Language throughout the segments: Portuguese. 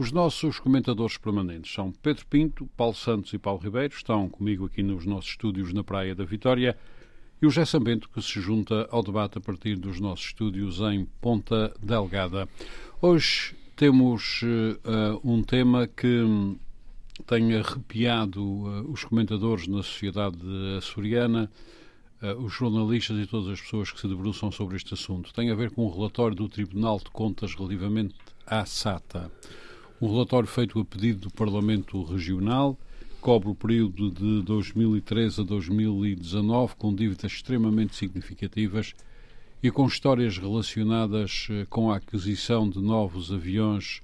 Os nossos comentadores permanentes são Pedro Pinto, Paulo Santos e Paulo Ribeiro, estão comigo aqui nos nossos estúdios na Praia da Vitória, e o José Sambento, que se junta ao debate a partir dos nossos estúdios em Ponta Delgada. Hoje temos uh, um tema que tem arrepiado uh, os comentadores na sociedade açoriana, uh, os jornalistas e todas as pessoas que se debruçam sobre este assunto. Tem a ver com o relatório do Tribunal de Contas relativamente à SATA. Um relatório feito a pedido do Parlamento Regional, cobre o período de 2013 a 2019, com dívidas extremamente significativas e com histórias relacionadas com a aquisição de novos aviões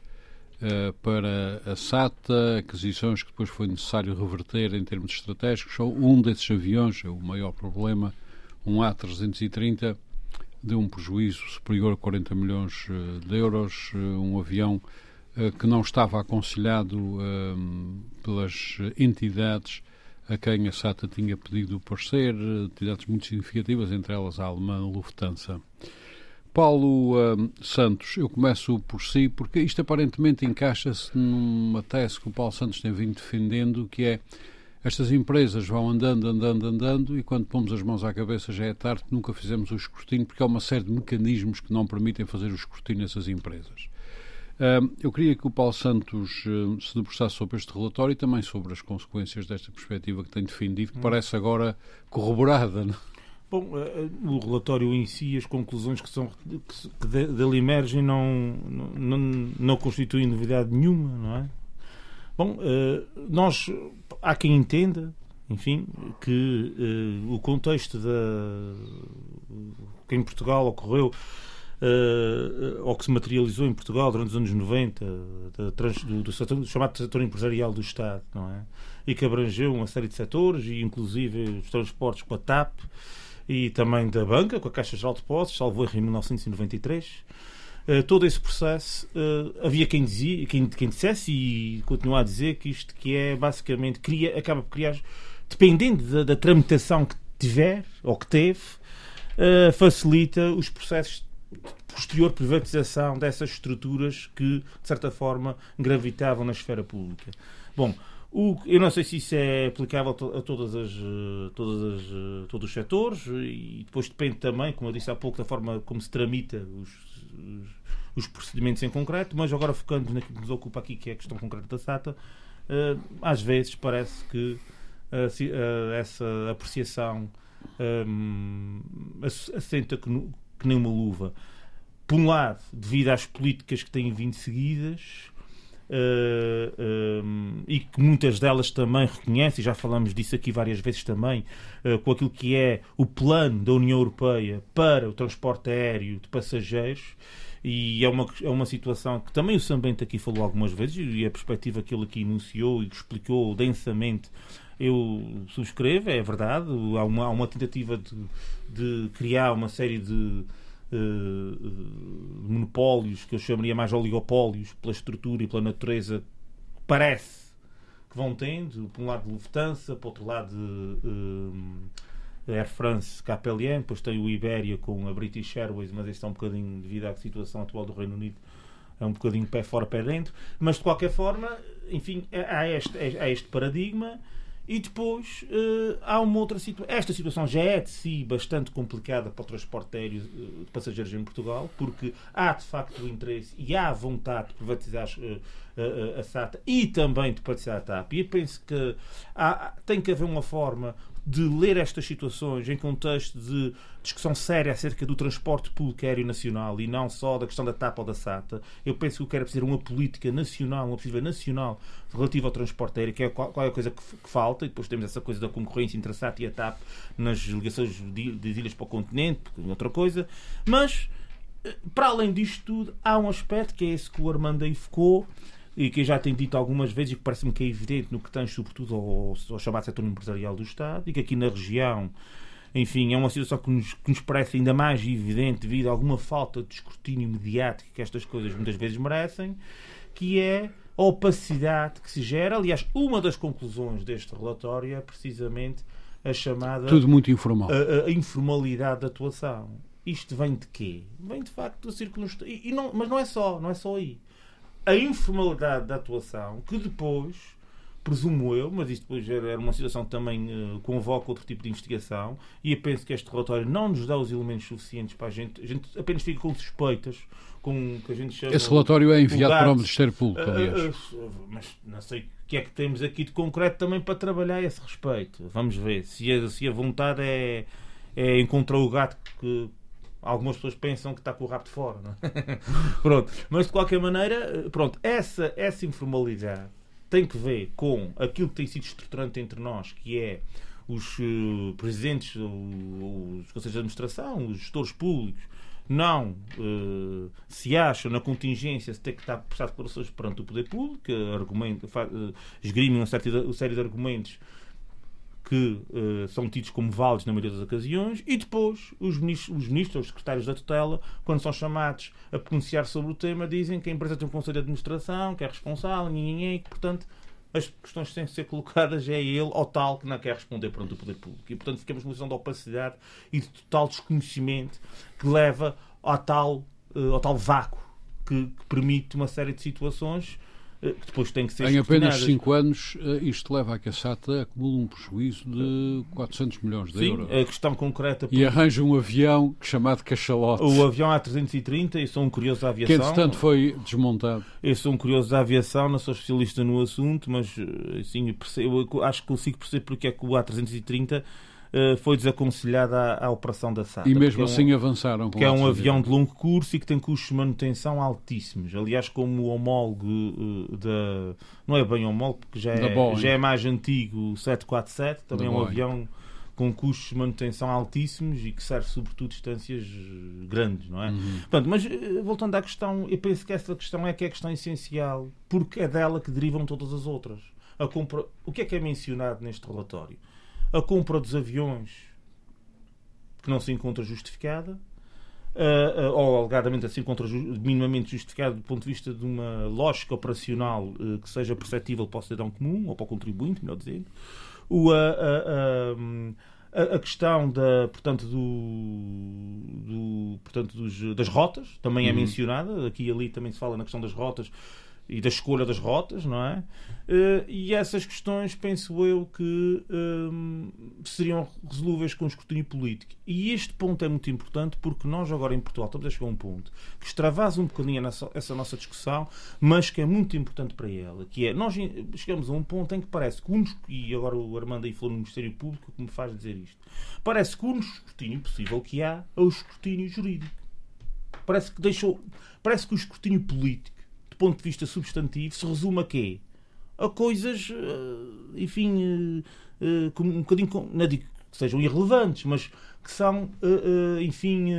uh, para a SATA, aquisições que depois foi necessário reverter em termos estratégicos. Um desses aviões, é o maior problema, um A330, deu um prejuízo superior a 40 milhões de euros, um avião que não estava aconselhado um, pelas entidades a quem a SATA tinha pedido parecer, entidades muito significativas, entre elas a alemã Lufthansa. Paulo um, Santos, eu começo por si, porque isto aparentemente encaixa-se numa tese que o Paulo Santos tem vindo defendendo, que é estas empresas vão andando, andando, andando, e quando pomos as mãos à cabeça já é tarde, nunca fizemos o escrutínio, porque há uma série de mecanismos que não permitem fazer o escrutínio nessas empresas. Eu queria que o Paulo Santos se debruçasse sobre este relatório e também sobre as consequências desta perspectiva que tem defendido, que parece agora corroborada. Não? Bom, o relatório em si, as conclusões que, são, que dele emergem não, não, não constituem novidade nenhuma, não é? Bom, nós, há quem entenda, enfim, que o contexto da, que em Portugal ocorreu uh, ou que se materializou em Portugal durante os anos 90, do, do, setor, do, chamado setor empresarial do Estado, não é? E que abrangeu uma série de setores, e inclusive os transportes com a TAP e também da banca, com a Caixa Geral de Depósitos, salvo erro em 1993. Uh, todo esse processo, havia quem dizia, quem, quem dissesse e continua a dizer que isto que é basicamente cria, acaba por criar, dependendo da, da tramitação que tiver ou que teve, facilita os processos posterior privatização dessas estruturas que, de certa forma, gravitavam na esfera pública. Bom, o, eu não sei se isso é aplicável a todas as, todas as, todos os setores e depois depende também, como eu disse há pouco, da forma como se tramita os, os, os procedimentos em concreto, mas agora focando naquilo que nos ocupa aqui, que é a questão concreta da SATA, eh, às vezes parece que eh, eh, essa apreciação assenta que, que nem uma luva. Por um lado, devido às políticas que têm vindo seguidas, Uh, uh, e que muitas delas também reconhecem, já falamos disso aqui várias vezes também, uh, com aquilo que é o plano da União Europeia para o transporte aéreo de passageiros. E é uma, é uma situação que também o Sambente aqui falou algumas vezes, e a perspectiva que ele aqui enunciou e explicou densamente eu subscrevo, é verdade. Há uma, há uma tentativa de, de criar uma série de uh, monopólios, que eu chamaria mais oligopólios, pela estrutura e pela natureza, parece que vão tendo. Por um lado, Lufthansa, por outro lado, uh, Air France, KPLM, depois tem o Iberia com a British Airways, mas este é um bocadinho, devido à situação atual do Reino Unido, é um bocadinho pé fora, pé dentro. Mas de qualquer forma, enfim, há este, há este paradigma e depois uh, há uma outra situação. Esta situação já é de si bastante complicada para o transporte aéreo uh, de passageiros em Portugal, porque há de facto o interesse e há vontade de privatizar uh, a SATA e também de privatizar a TAP. E eu penso que há, tem que haver uma forma de ler estas situações em contexto de discussão séria acerca do transporte público aéreo nacional e não só da questão da TAP ou da SATA, eu penso que o que era uma política nacional, uma perspectiva nacional relativa ao transporte aéreo, que é qual, qual é a coisa que, que, falta, e depois temos essa coisa da concorrência entre a SATA e a TAP nas ligações de ilhas para o continente, outra coisa, mas eh, para além disto tudo, há um aspecto que é esse que o Armando aí focou, e que eu já tenho dito algumas vezes e que parece-me que é evidente no que tem sobretudo ao, ao chamado setor empresarial do Estado e que aqui na região enfim, é uma situação que nos, que nos, parece ainda mais evidente devido a alguma falta de escrutínio mediático que estas coisas muitas vezes merecem, que é a opacidade que se gera. Aliás, uma das conclusões deste relatório é precisamente a chamada. Tudo muito informal. A, a informalidade da atuação. Isto vem de quê? Vem de facto do círculo. E, e não, mas não é só, não é só aí. A informalidade da atuação que depois presumo eu, mas isto depois era uma situação que também uh, convoca outro tipo de investigação, e eu penso que este relatório não nos dá os elementos suficientes para a gente, a gente apenas fica com suspeitas, com o que a gente chama... Esse relatório é enviado para o Ministério Público, aliás. Uh, uh, mas não sei o que é que temos aqui de concreto também para trabalhar a esse respeito. Vamos ver se a, se a vontade é, é encontrar o gato que algumas pessoas pensam que está com o rabo de fora. É? pronto. Mas de qualquer maneira, pronto, essa, essa informalidade tem que ver com aquilo que tem sido estruturante entre nós, que é os uh, presidentes, os conselhos de administração, os gestores públicos, não uh, se acham na contingência de ter que estar prestar declarações perante o poder público, argumento, uh, esgrimem uma série de argumentos que uh, são tidos como válidos na maioria das ocasiões, e depois os ministros, os ministros, os secretários da tutela, quando são chamados a pronunciar sobre o tema, dizem que a empresa tem um conselho de administração, que é responsável, e que, portanto, as questões têm que ser colocadas é ele ou tal que não quer responder perante o poder público. E, portanto, ficamos numa situação de opacidade e de total desconhecimento que leva ao tal, uh, ao tal vácuo que, que permite uma série de situações que depois tem que ser Em apenas 5 anos, eh, isto leva a que a SATA acumule um prejuízo de 400 milhões de Sim, euros. a questão concreta... E arranja um avião chamado Cachalote. O avião A330, e sou um curioso da aviação... Que, entretanto, foi desmontado. Eu sou um curioso da aviação, não sou especialista no assunto, mas assim, percebo, eu acho que consigo perceber porque é que o A330 eh, foi desaconselhada à, operação da SATA. E mesmo assim é um, avançaram. que é um avião de longo curso e que tem custos de manutenção altíssimos. Aliás, como o homólogo uh, da. Não é bem homólogo, porque já é, já é mais antigo, o 747, também da é um Boeing. avião com custos de manutenção altíssimos e que serve sobretudo distâncias eh, grandes, não é? Uhum. Portanto, mas voltando à questão, eu penso que essa questão é que é a questão essencial, porque é dela que derivam todas as outras. A compra... O que é que é mencionado neste relatório? A compra dos aviões que não se encontra justificada, uh, uh, ou alegadamente se encontra ju minimamente justificada do ponto de vista de uma lógica operacional uh, que seja perceptível para o cidadão comum, ou para o contribuinte, melhor dizendo. O, a, questão da, portanto, do, do portanto, dos, das rotas também é uhum. mencionada. Aqui e ali também se fala na questão das rotas e da escolha das rotas, não é? Uh, e essas questões, penso eu, que um, seriam resolúveis com o escrutínio político. E este ponto é muito importante porque nós agora em Portugal estamos a chegar a um ponto que extravasa um bocadinho essa, nossa discussão, mas que é muito importante para ela, que é, nós chegamos a um ponto em que parece que, um, e agora o Armando aí falou no Ministério Público, que me faz dizer isto, parece que o único escrutínio possível que há é o escrutínio jurídico. Parece que deixou, parece que o escrutínio político do ponto de vista substantivo, se resume a quê? A coisas, eh, enfim, eh, eh, um bocadinho, não digo que sejam irrelevantes, mas que são, enfim...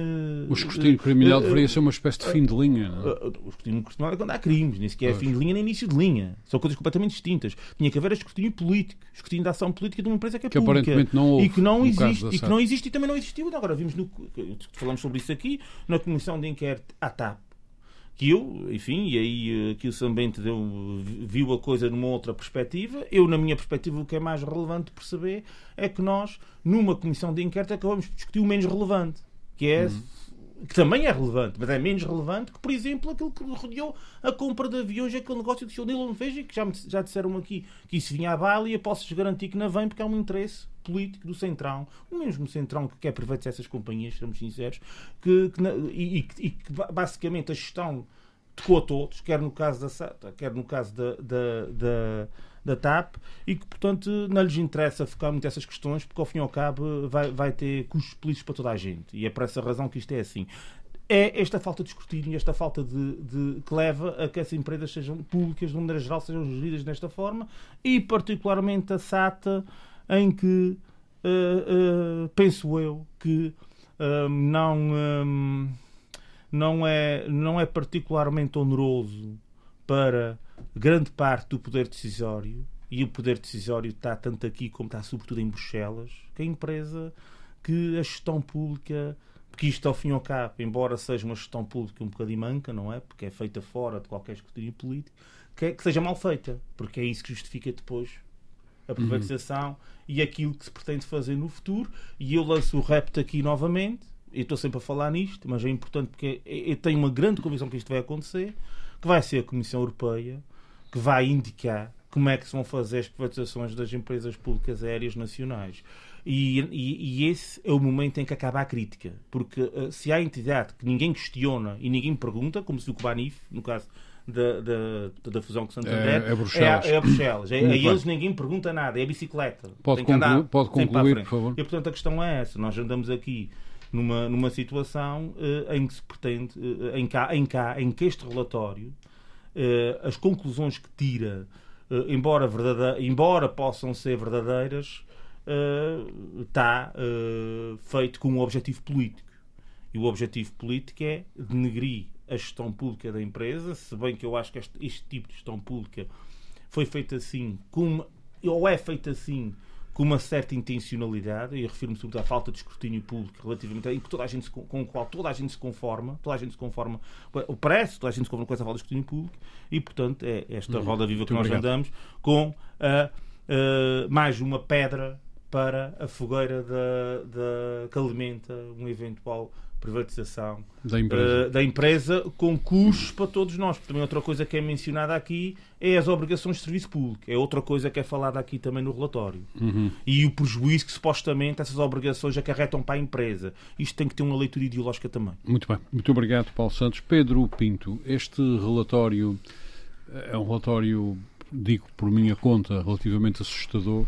O escrutínio criminal deveria ser uma espécie de fim de linha. Não? É? O escrutínio criminal é quando há crimes, nem sequer é fim de linha nem início de linha. São coisas completamente distintas. Tinha que haver escrutínio político, escrutínio da ação política de uma empresa que é que pública. Aparentemente não houve, e que não existe e que não existe e também não existiu. Agora vimos no, falamos sobre isso aqui na comissão de inquérito à TAP que eu, enfim, e aí que o Sambente deu, viu a coisa numa outra perspectiva. Eu, na minha perspectiva, o que é mais relevante perceber é que nós, numa comissão de inquérito, acabamos por discutir o menos relevante, que é uhum que também é relevante, mas é menos relevante que, por exemplo, aquilo que rodeou a compra de aviões, aquele negócio que o Sr. Nilon fez e que já, já disseram aqui que isso vinha à bala e eu posso-vos garantir que não vem porque há um interesse político do Centrão, o mesmo Centrão que quer privatização essas companhias, sejamos sinceros, que, que e, e, e, que basicamente a gestão tocou a todos, quer no caso da SATA, quer no caso da, da, da da TAP e que, portanto, não lhes interessa focar muito essas questões porque, ao fim e ao cabo, vai, vai ter custos políticos para toda a gente. E é por essa razão que isto é assim. É esta falta de escrutínio, esta falta de, de que leva a que essas empresas sejam públicas, de maneira geral, sejam geridas desta forma e, particularmente, a SATA, em que uh, uh, penso eu que uh, não, não, é, não é particularmente oneroso para grande parte do poder decisório, e o poder decisório está tanto aqui como está sobretudo em Bruxelas, que a empresa, que a gestão pública, porque isto ao fim e ao cabo, embora seja uma gestão pública um bocadinho manca, não é? Porque é feita fora de qualquer escrutínio político, que, é, que seja mal feita, porque é isso que justifica depois a privatização uhum. e aquilo que se pretende fazer no futuro. E eu lanço o repto aqui novamente, eu estou sempre a falar nisto, mas é importante porque eu tenho uma grande convicção que isto vai acontecer, que vai ser a Comissão Europeia que vai indicar como é que se vão fazer as privatizações das empresas públicas aéreas nacionais. E, e, e, esse é o momento em que acaba a crítica. Porque uh, se há entidade que ninguém questiona e ninguém pergunta, como se o Banif, no caso da, da, da fusão com Santander, é, é Bruxelas. É, é Bruxelas. É, a eles ninguém pergunta nada, é a bicicleta. Pode, conclu pode concluir, por favor. E portanto a questão é essa. Nós andamos aqui numa, numa situação uh, em que se pretende, uh, em, cá, em cá, em que este relatório, uh, as conclusões que tira, embora, embora possam ser verdadeiras, está feito com um objetivo político. E o objetivo político é denegrir a gestão pública da empresa, se bem que eu acho que este, este tipo de gestão pública foi feito assim, com, ou é feito assim com uma certa intencionalidade, e refiro-me sobretudo à falta de escrutínio público relativamente a em que toda a gente se, com o qual toda a gente se conforma, toda a gente se conforma, o parece, toda a gente se conforma com essa falta de escrutínio público, e portanto é esta uhum. roda viva que nós obrigado. andamos com a, a, mais uma pedra para a fogueira da, da, que alimenta um eventual privatização da empresa. Uh, da empresa com custos para todos nós. Também outra coisa que é mencionada aqui é as obrigações de serviço público. É outra coisa que é falada aqui também no relatório. Uhum. E o prejuízo que supostamente essas obrigações acarretam para a empresa. Isto tem que ter uma leitura ideológica também. Muito bem. Muito obrigado, Paulo Santos. Pedro Pinto, este relatório é um relatório, digo por minha conta, relativamente assustador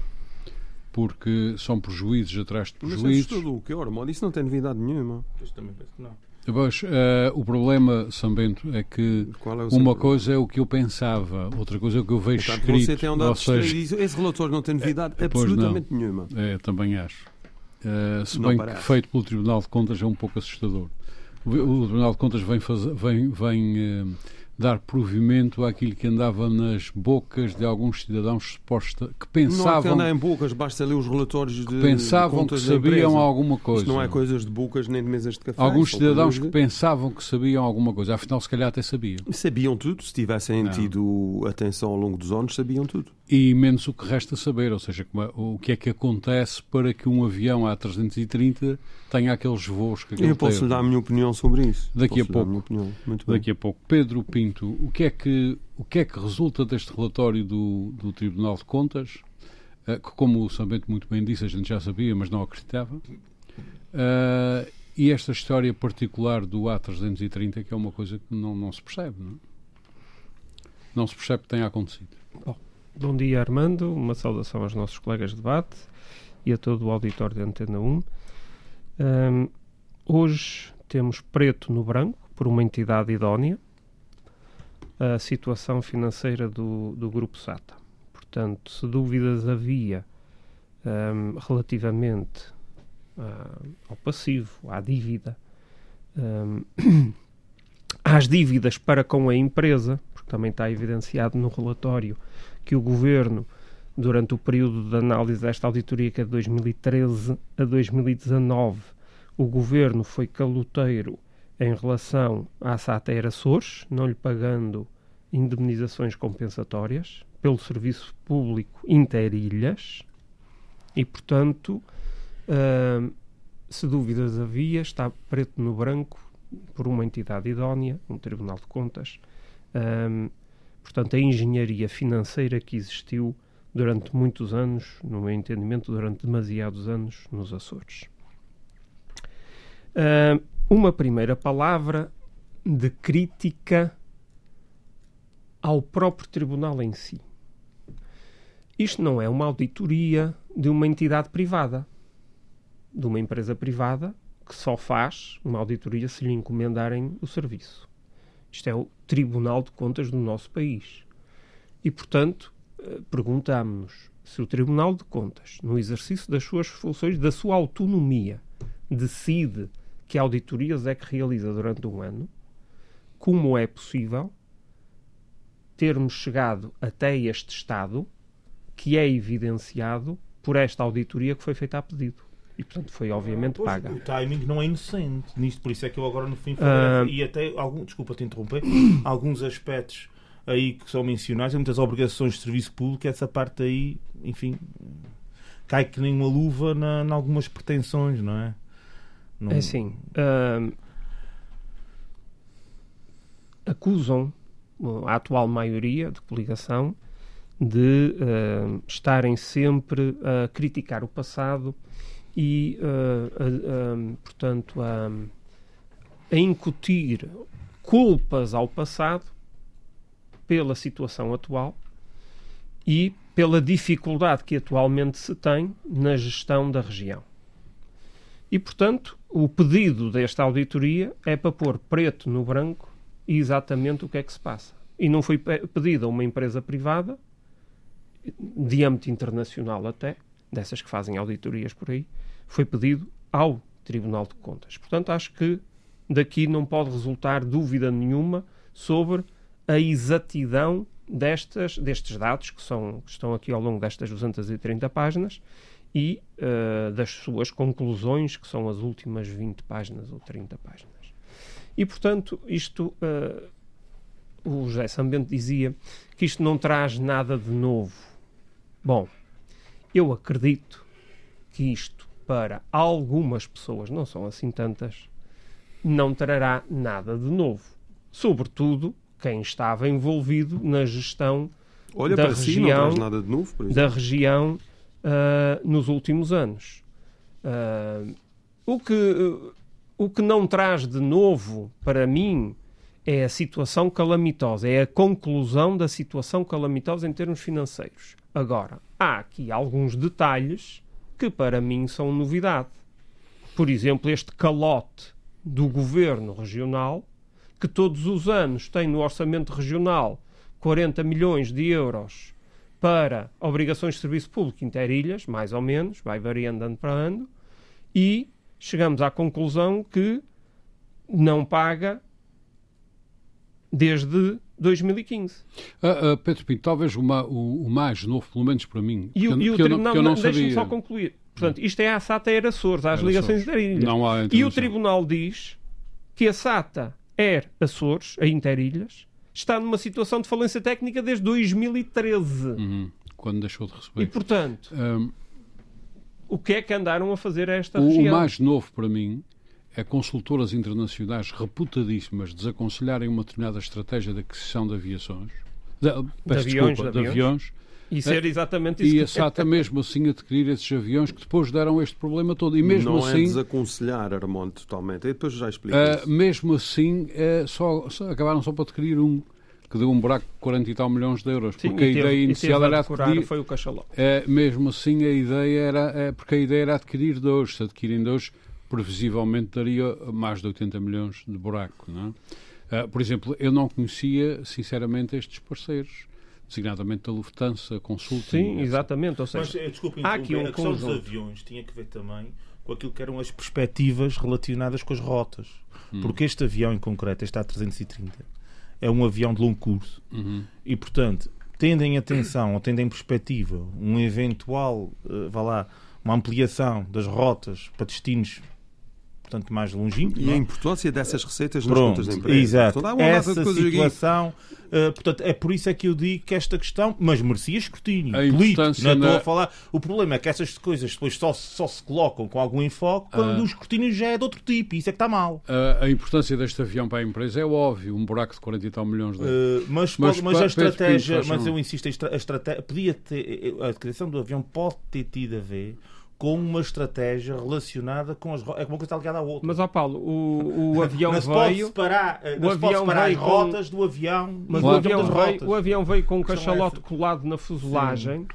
porque são prejuízos atrás de prejuízos. Mas é assustador, que hora, modo, isso não tem novidade nenhuma. Isto também penso que não. Pois, uh, o problema, Sambento, é que é uma coisa é o que eu pensava, outra coisa é o que eu vejo Portanto, escrito. Você tem andado seja... Esse relatório não tem novidade é, absolutamente nenhuma. É, também acho. Uh, se não bem parece. que feito pelo Tribunal de Contas é um pouco assustador. O, o Tribunal de Contas vem, fazer, vem, vem uh, dar provimento àquilo que andava nas bocas de alguns cidadãos suposta que pensavam não é que em bocas basta ler os relatórios de que pensavam que sabiam alguma coisa Isto não é coisas de bocas nem de mesas de café alguns cidadãos que pensavam que sabiam alguma coisa. Afinal se calhar até sabiam. Sabiam tudo se tivessem não. tido atenção ao longo dos anos sabiam tudo e menos o que resta saber ou seja é, o que é que acontece para que um avião A330 tenha aqueles voos que eu posso lhe dar a minha opinião sobre isso. Daqui posso a pouco. daqui a pouco. Pedro Pinto o que é que, o que, é que resulta deste relatório do, do Tribunal de Contas, uh, que, como o Sambento muito bem disse, a gente já sabia, mas não acreditava, uh, e esta história particular do A330, que é uma coisa que não, não se percebe, não, é? não se percebe que tenha acontecido. Bom, bom dia, Armando, uma saudação aos nossos colegas de debate e a todo o auditório de Antena 1. Um, hoje temos preto no branco por uma entidade idónea, a situação financeira do, do Grupo SATA. Portanto, se dúvidas havia um, relativamente uh, ao passivo, à dívida, um, às dívidas para com a empresa, porque também está evidenciado no relatório que o Governo, durante o período de análise desta auditoria, que é de 2013 a 2019, o Governo foi caloteiro em relação à SATA Açores, não lhe pagando indemnizações compensatórias pelo serviço público interilhas e, portanto, uh, se dúvidas havia, está preto no branco por uma entidade idónea, um Tribunal de Contas. Uh, portanto, a engenharia financeira que existiu durante muitos anos, no meu entendimento, durante demasiados anos nos Açores. Uh, uma primeira palavra de crítica ao próprio tribunal em si. Isto não é uma auditoria de uma entidade privada, de uma empresa privada que só faz uma auditoria se lhe encomendarem o serviço. Isto é o Tribunal de Contas do nosso país. E, portanto, eh, perguntamos-nos se o Tribunal de Contas, no exercício das suas funções, da sua autonomia, decide que auditorias é que realiza durante um ano, como é possível termos chegado até este estado que é evidenciado por esta auditoria que foi feita a pedido. E, portanto, foi obviamente Pois, paga. O timing não é inocente nisto, por isso é que eu agora no fim falei, Ah. e até, algum, desculpa te interromper, alguns aspectos aí que são mencionados, muitas obrigações de serviço público, essa parte aí, enfim, cai que nem uma luva na, em algumas pretensões, não é? Não- É assim, hum, acusam uh, a atual maioria de coligação de hum, estarem sempre a criticar o passado e, uh, a- hum, portanto, a, a incutir culpas ao passado pela situação atual e pela dificuldade que atualmente se tem na gestão da região. E, portanto, o pedido desta auditoria é para pôr preto no branco exatamente o que é que se passa. E não foi pe- pedido a uma empresa privada, de âmbito internacional até, dessas que fazem auditorias por aí, foi pedido ao Tribunal de Contas. Portanto, acho que daqui não pode resultar dúvida nenhuma sobre a exatidão destas, destes dados que, são, que estão aqui ao longo destas 230 páginas e eh, das suas conclusões, que são as últimas 20 páginas ou 30 páginas. E, portanto, isto, eh, o José Sambento dizia que isto não traz nada de novo. Bom, eu acredito que isto, para algumas pessoas, não são assim tantas, não trará nada de novo. Sobretudo quem estava envolvido na gestão Olha da si, região- de novo, da região ah, nos últimos anos. Ah, o, que, o que não traz de novo para mim é a situação calamitosa, é a conclusão da situação calamitosa em termos financeiros. Agora, há aqui alguns detalhes que para mim são novidade. Por exemplo, este calote do governo regional, que todos os anos tem no orçamento regional 40 milhões de euros para obrigações de serviço público interilhas, mais ou menos, vai variando ano para ano, e chegamos à conclusão que não paga desde 2015. Ah, ah, Pedro Pinto, talvez o, ma- o- o mais novo, pelo menos para mim, E, o- e o não, tribunal, eu não deixe-me sabia. só concluir. Portanto, isto é a SATA Era Açores, às Era ligações Açores. interilhas. Não há E o tribunal diz que a SATA Air Açores, a Interilhas, está numa situação de falência técnica desde 2013. Uhum, quando deixou de E, receber. portanto, Ahm, o que é que andaram a fazer a esta o, o região? mais novo para mim é consultoras internacionais reputadíssimas desaconselharem uma determinada estratégia de aquisição de aviações. De, peço aviões, desculpa, de de aviões. E ser exatamente isso E a SATA mesmo assim adquirir esses aviões que depois deram este problema todo. E mesmo não é assim, desaconselhar, Armando, totalmente. E depois já explico isso. mesmo assim ah, só, só- acabaram só por adquirir um, que deu um buraco de 40 e tal milhões de euros. Sim, porque a teve- ideia inicial a era adquirir, foi o cachalote. É, mesmo assim, a ideia era, é, porque a ideia era adquirir dois. Se adquirem dois, previsivelmente daria mais de 80 milhões de buraco. Não é? Ah, por exemplo, eu não conhecia, sinceramente, estes parceiros, designadamente da Lufthansa, Consulting. Sim, exatamente. Ou Mas, seja, eh, desculpe, há aqui um a questão conjunto. dos aviões tinha que ver também com aquilo que eram as perspectivas relacionadas com as rotas. Hum. Porque este avião em concreto, este A330, é um avião de longo curso. Uhum. E, portanto, tendo em atenção ou tendo em perspectiva um eventual, eh, vá lá, uma ampliação das rotas para destinos, portanto, mais longínquos. E não a é? importância dessas receitas nas Pronto, contas da empresa. exato. Portanto, Essa situação, eh, portanto, é por isso é que eu digo que esta questão, mas merecia escrutínio A político. importância Não estou na- a falar. O problema é que essas coisas depois só, só se colocam com algum enfoque quando Ah. o escrutínio já é de outro tipo. E isso é que está mal. A, a importância deste avião para a empresa é óbvio, um buraco de 40 e tal milhões de euros. Uh, mas, Mas mas a estratégia, mas eu insisto, a estratégia podia ter, a criação do avião pode ter tido a ver com uma estratégia relacionada com as rotas. É como uma coisa está ligada à outra. mas ó Paulo, o, o avião pode veio. separar, eh, o avião separar as veio com- rotas do avião. Mas o, avião veio, rotas. o avião veio com um é cachalote colado na fuselagem Sim.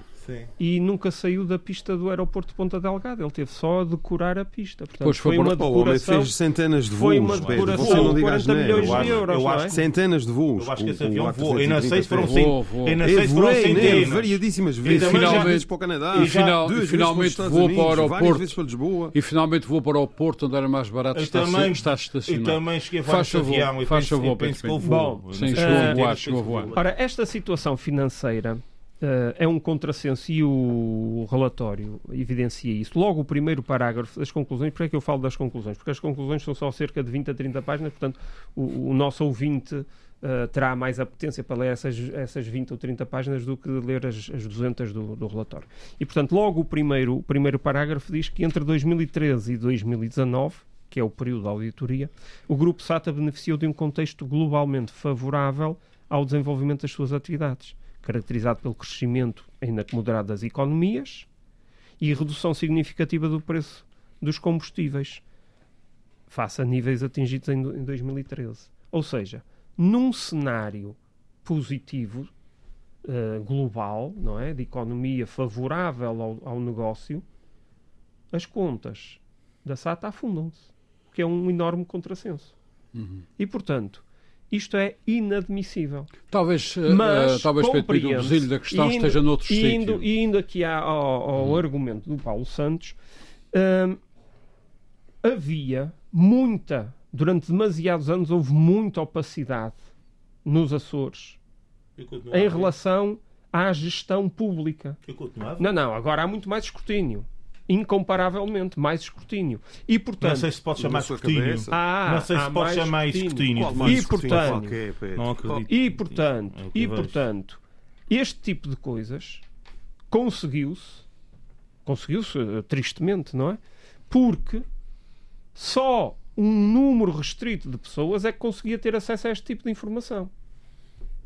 E nunca saiu da pista do aeroporto de Ponta Delgada. Ele teve só a decorar a pista. Portanto, Pois foi foi por- uma Oh, o homem decoração. fez centenas de voos. Foi uma Pedro. decoração Você não de diga 40 asneira. milhões Eu de acho- euros. eu acho é? que- Centenas de voos. Eu acho que esse avião A330 voou. Eu não sei se foram voou. Voou, eu não Eu sei se foram voei, centenas. variadíssimas vezes. Finalmente vezes para o Canadá. E, final- e finalmente voou para o aeroporto vezes para Lisboa. e finalmente voou para o Porto onde era mais barato Eu estar, também- estar Eu estacionado. também cheguei a voar Faz avião e faz penso, favor, eu penso que Pedro Eu sim, chegou a voar. Ora, esta situação financeira eh, é um contrassenso e o relatório evidencia isso. Logo, o primeiro parágrafo das conclusões, por que é que eu falo das conclusões? Porque as conclusões são só cerca de 20 a 30 páginas, portanto, o, o nosso ouvinte eh, terá mais apetência para ler essas, essas 20 ou 30 páginas do que ler as, as 200 do, do relatório. E, portanto, logo o primeiro, o primeiro parágrafo diz que entre 2013 e 2019 que é o período da auditoria, o Grupo SATA beneficiou de um contexto globalmente favorável ao desenvolvimento das suas atividades, caracterizado pelo crescimento ainda que moderado das economias e redução significativa do preço dos combustíveis, face a níveis atingidos em, do- em 2013. Ou seja, num cenário positivo eh, global, não é, de economia favorável ao, ao negócio, as contas da SATA afundam-se, o que é um enorme contrassenso. Uhum. E, portanto, isto é inadmissível. Talvez, eh, Mas eh, talvez Pedro Pinto, o besilho da questão indo- esteja noutro E indo, sítio. e indo aqui ao, ao Uhum. argumento do Paulo Santos, hum, havia muita, durante demasiados anos, houve muita opacidade nos Açores em relação à gestão pública. Eu continuava. Não, não, agora há muito mais escrutínio. Incomparavelmente mais escrutínio. E, portanto, Não sei se pode chamar Na sua escrutínio. Não sei se pode mais chamar escrutínio. Qual E, E, portanto, acredito. E portanto, É e portanto, este tipo de coisas conseguiu-se, conseguiu-se eh, tristemente, não é? Porque só um número restrito de pessoas é que conseguia ter acesso a este tipo de informação.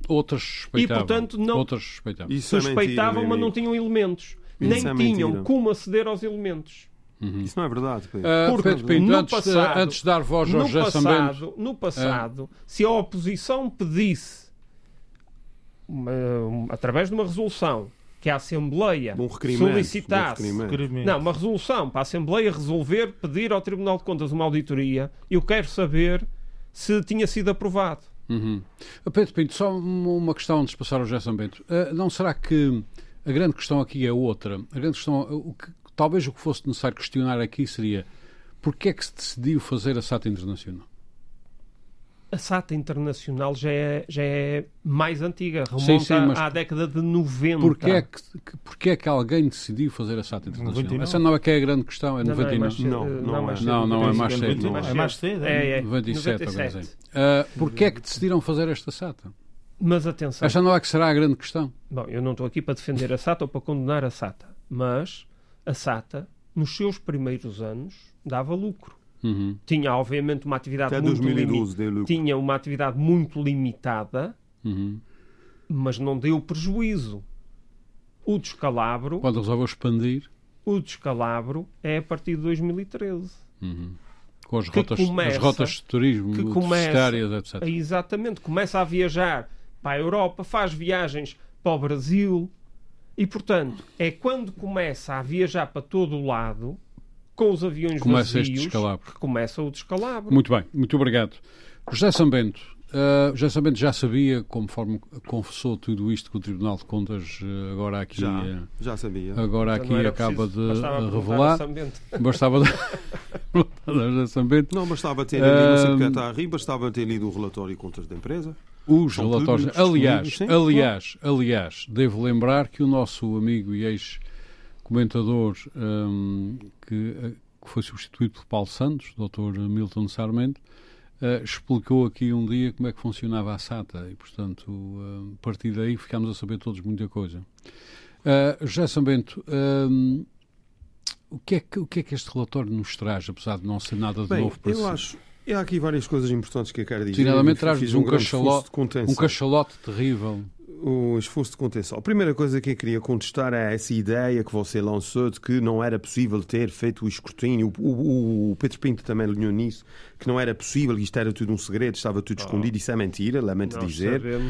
Outras suspeitavam. portanto, não- Outras suspeitavam. É Suspeitavam, mas não tinham elementos. Isso Nem é tinham mentira. como aceder aos elementos. Uhum. Isso não é verdade, Pedro. Ah, Porque Pedro Pinto, no antes, de- passado- antes de dar voz ao José Sambento, passado, no passado se a oposição pedisse, uma- um- através de uma resolução, que a Assembleia Um um solicitasse. Requerimento. Não, uma resolução para a Assembleia resolver pedir ao Tribunal de Contas uma auditoria. Eu quero saber se tinha sido aprovado. Uhum. Ah, Pedro Pinto, só uma uma questão antes de passar ao José Sambento. Ah, não será que a grande questão aqui é outra? A grande questão, o que, talvez o que fosse necessário questionar aqui seria porquê é que se decidiu fazer a SATA Internacional? A SATA Internacional já é, já é mais antiga, remonta Sim, sim, mas- à década de 90. Porquê é que, que- porquê é que alguém decidiu fazer a SATA Internacional? 99. Essa não é que é a grande questão, é Não, não, é 99. mais cedo, Não, não mais é. cedo, Não, não é mais cedo. É mais cedo. É, é. 97, 97. agora sim. Ah, porquê é que decidiram fazer esta SATA? Mas atenção, Esta não é que será a grande questão. Bom, eu não estou aqui para defender a SATA ou para condenar a SATA, mas a SATA, nos seus primeiros anos, dava lucro. Uhum. Tinha, obviamente, uma atividade Até muito limitada. 2012 deu lucro. Tinha uma atividade muito limitada, Uhum. mas não deu prejuízo. O descalabro, Quando resolveu expandir, o descalabro é a partir de 2013. uhum. com as rotas, as começa- rotas de turismo, que começa etc. Exatamente, começa a viajar para a Europa, faz viagens para o Brasil e, portanto, é quando começa a viajar para todo o lado com os aviões Começa este vazios descalabro. que começa o descalabro. Muito bem, muito obrigado. José Sambento, uh, José Sambento já sabia, conforme confessou tudo isto que o Tribunal de Contas uh, agora aqui, Já, uh, já sabia. agora Já aqui acaba preciso, de bastava revelar. Sambento. Bastava de... José Sambento. Não, bastava ter lido, está a rir, bastava ter lido o relatório de contas da empresa. Os São relatórios. públicos, Aliás, disponíveis, sim, aliás, aliás, devo lembrar que o nosso amigo e ex-comentador hum, que, eh, que foi substituído por Paulo Santos, Dr. Milton Sarmento, eh, explicou aqui um dia como é que funcionava a SATA e, portanto, eh, a partir daí ficámos a saber todos muita coisa. Uh, José Sambento, hum, o, que é que, o que é que este relatório nos traz, apesar de não ser nada de Bem, novo para eu si? acho. E há aqui várias coisas importantes que eu quero dizer. Traz-nos fiz um grande cachalote- esforço de contenção. Um cachalote terrível. o esforço de contenção. A primeira coisa que eu queria contestar é essa ideia que você lançou de que não era possível ter feito o escrutínio. O, o, o Pedro Pinto também alinhou nisso, que não era possível, isto era tudo um segredo, estava tudo oh. escondido. Isso é mentira, lamento Nós dizer. Era...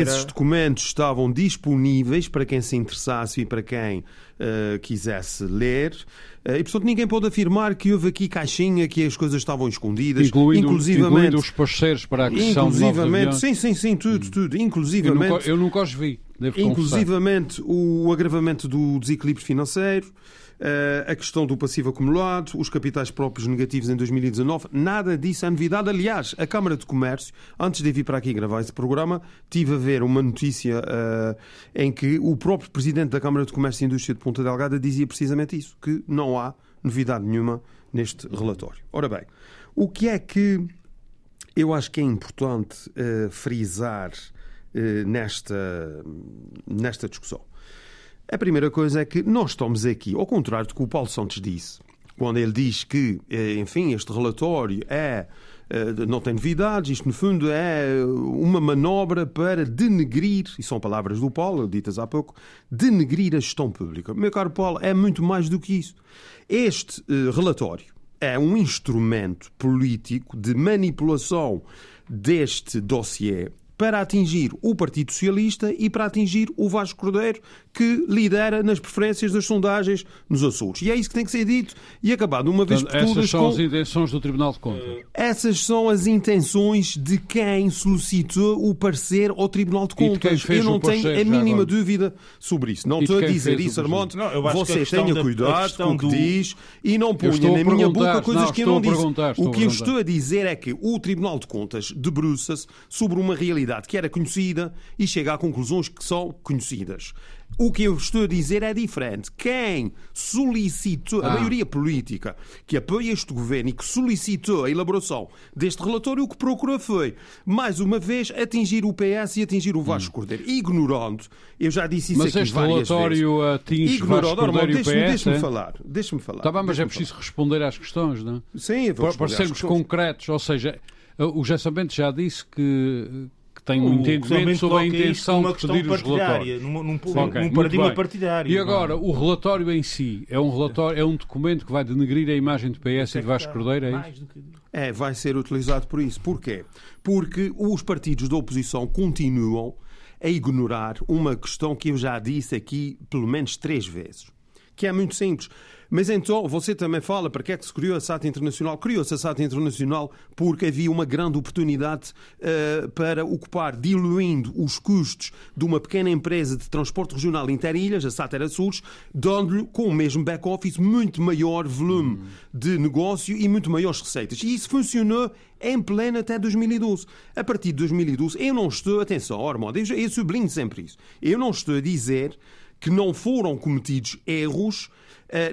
Esses documentos estavam disponíveis para quem se interessasse e para quem uh, quisesse ler. Uh, e, portanto, ninguém pode afirmar que houve aqui caixinha, que as coisas estavam escondidas. Incluindo, inclusivamente, incluindo os parceiros para a aquisição inclusivamente, Sim, sim, sim, tudo, tudo. Inclusivamente... Eu nunca, eu nunca os vi, devo Inclusivamente o agravamento do desequilíbrio financeiro, a questão do passivo acumulado, os capitais próprios negativos em 2019, nada disso é novidade. Aliás, a Câmara de Comércio, antes de vir para aqui gravar esse programa, tive a ver uma notícia uh, em que o próprio presidente da Câmara de Comércio e Indústria de Ponta Delgada dizia precisamente isso, que não há novidade nenhuma neste relatório. Ora bem, o que é que eu acho que é importante uh, frisar nesta, nesta discussão? A primeira coisa é que nós estamos aqui, ao contrário do que o Paulo Santos disse, quando ele diz que, eh, enfim, este relatório é eh, não tem novidades, isto no fundo é uma manobra para denegrir, e são palavras do Paulo, ditas há pouco, denegrir a gestão pública. Meu caro Paulo, é muito mais do que isso. Este uh, relatório é um instrumento político de manipulação deste dossiê para atingir o Partido Socialista e para atingir o Vasco Cordeiro, que lidera nas preferências das sondagens nos Açores. E é isso que tem que ser dito e acabado uma vez por todas. Essas são com... as intenções do Tribunal de Contas. Essas são as intenções de quem solicitou o parecer ao Tribunal de Contas. De Eu não tenho a mínima dúvida sobre isso. Não estou a dizer isso, Armando. Você tenha cuidado com o que do... diz e não ponha na minha boca coisas não, que eu não disse. O que eu estou a dizer é que o Tribunal de Contas debruça-se sobre uma realidade que era conhecida e chega a conclusões que são conhecidas. O que eu estou a dizer é diferente. Quem solicitou, ah. a maioria política que apoia este governo e que solicitou a elaboração deste relatório, o que procurou foi, mais uma vez, atingir o PS e atingir o Vasco hum. Cordeiro. Ignorando, eu já disse isso mas aqui várias vezes. Mas este relatório atinge ignorando, Vasco Cordeiro e o PS? Deixa-me é? falar. Deixa-me falar. Tá bem, mas é preciso falar. responder às questões, não é? Sim, eu vou Para, para sermos concretos, ou seja, o Bento já disse que que tem um entendimento sobre a intenção de pedir os relatórios. Num, num, okay, num paradigma partidário. E agora, o relatório em si é um relatório, é um documento que vai denegrir a imagem do PS e de Vasco Cordeiro, é isso? É, vai ser utilizado por isso. Porquê? Porque os partidos da oposição continuam a ignorar uma questão que eu já disse aqui pelo menos três vezes, que é muito simples. Mas então, você também fala para que é que se criou a SAT Internacional? Criou-se a SAT Internacional porque havia uma grande oportunidade uh, para ocupar, diluindo os custos de uma pequena empresa de transporte regional interilhas, a SAT Era Sul, dando-lhe, com o mesmo back-office, muito maior volume hum. de negócio e muito maiores receitas. E isso funcionou em pleno até 2012. A partir de 2012, eu não estou, atenção, Ormond, eu, eu sublinho sempre isso, eu não estou a dizer que não foram cometidos erros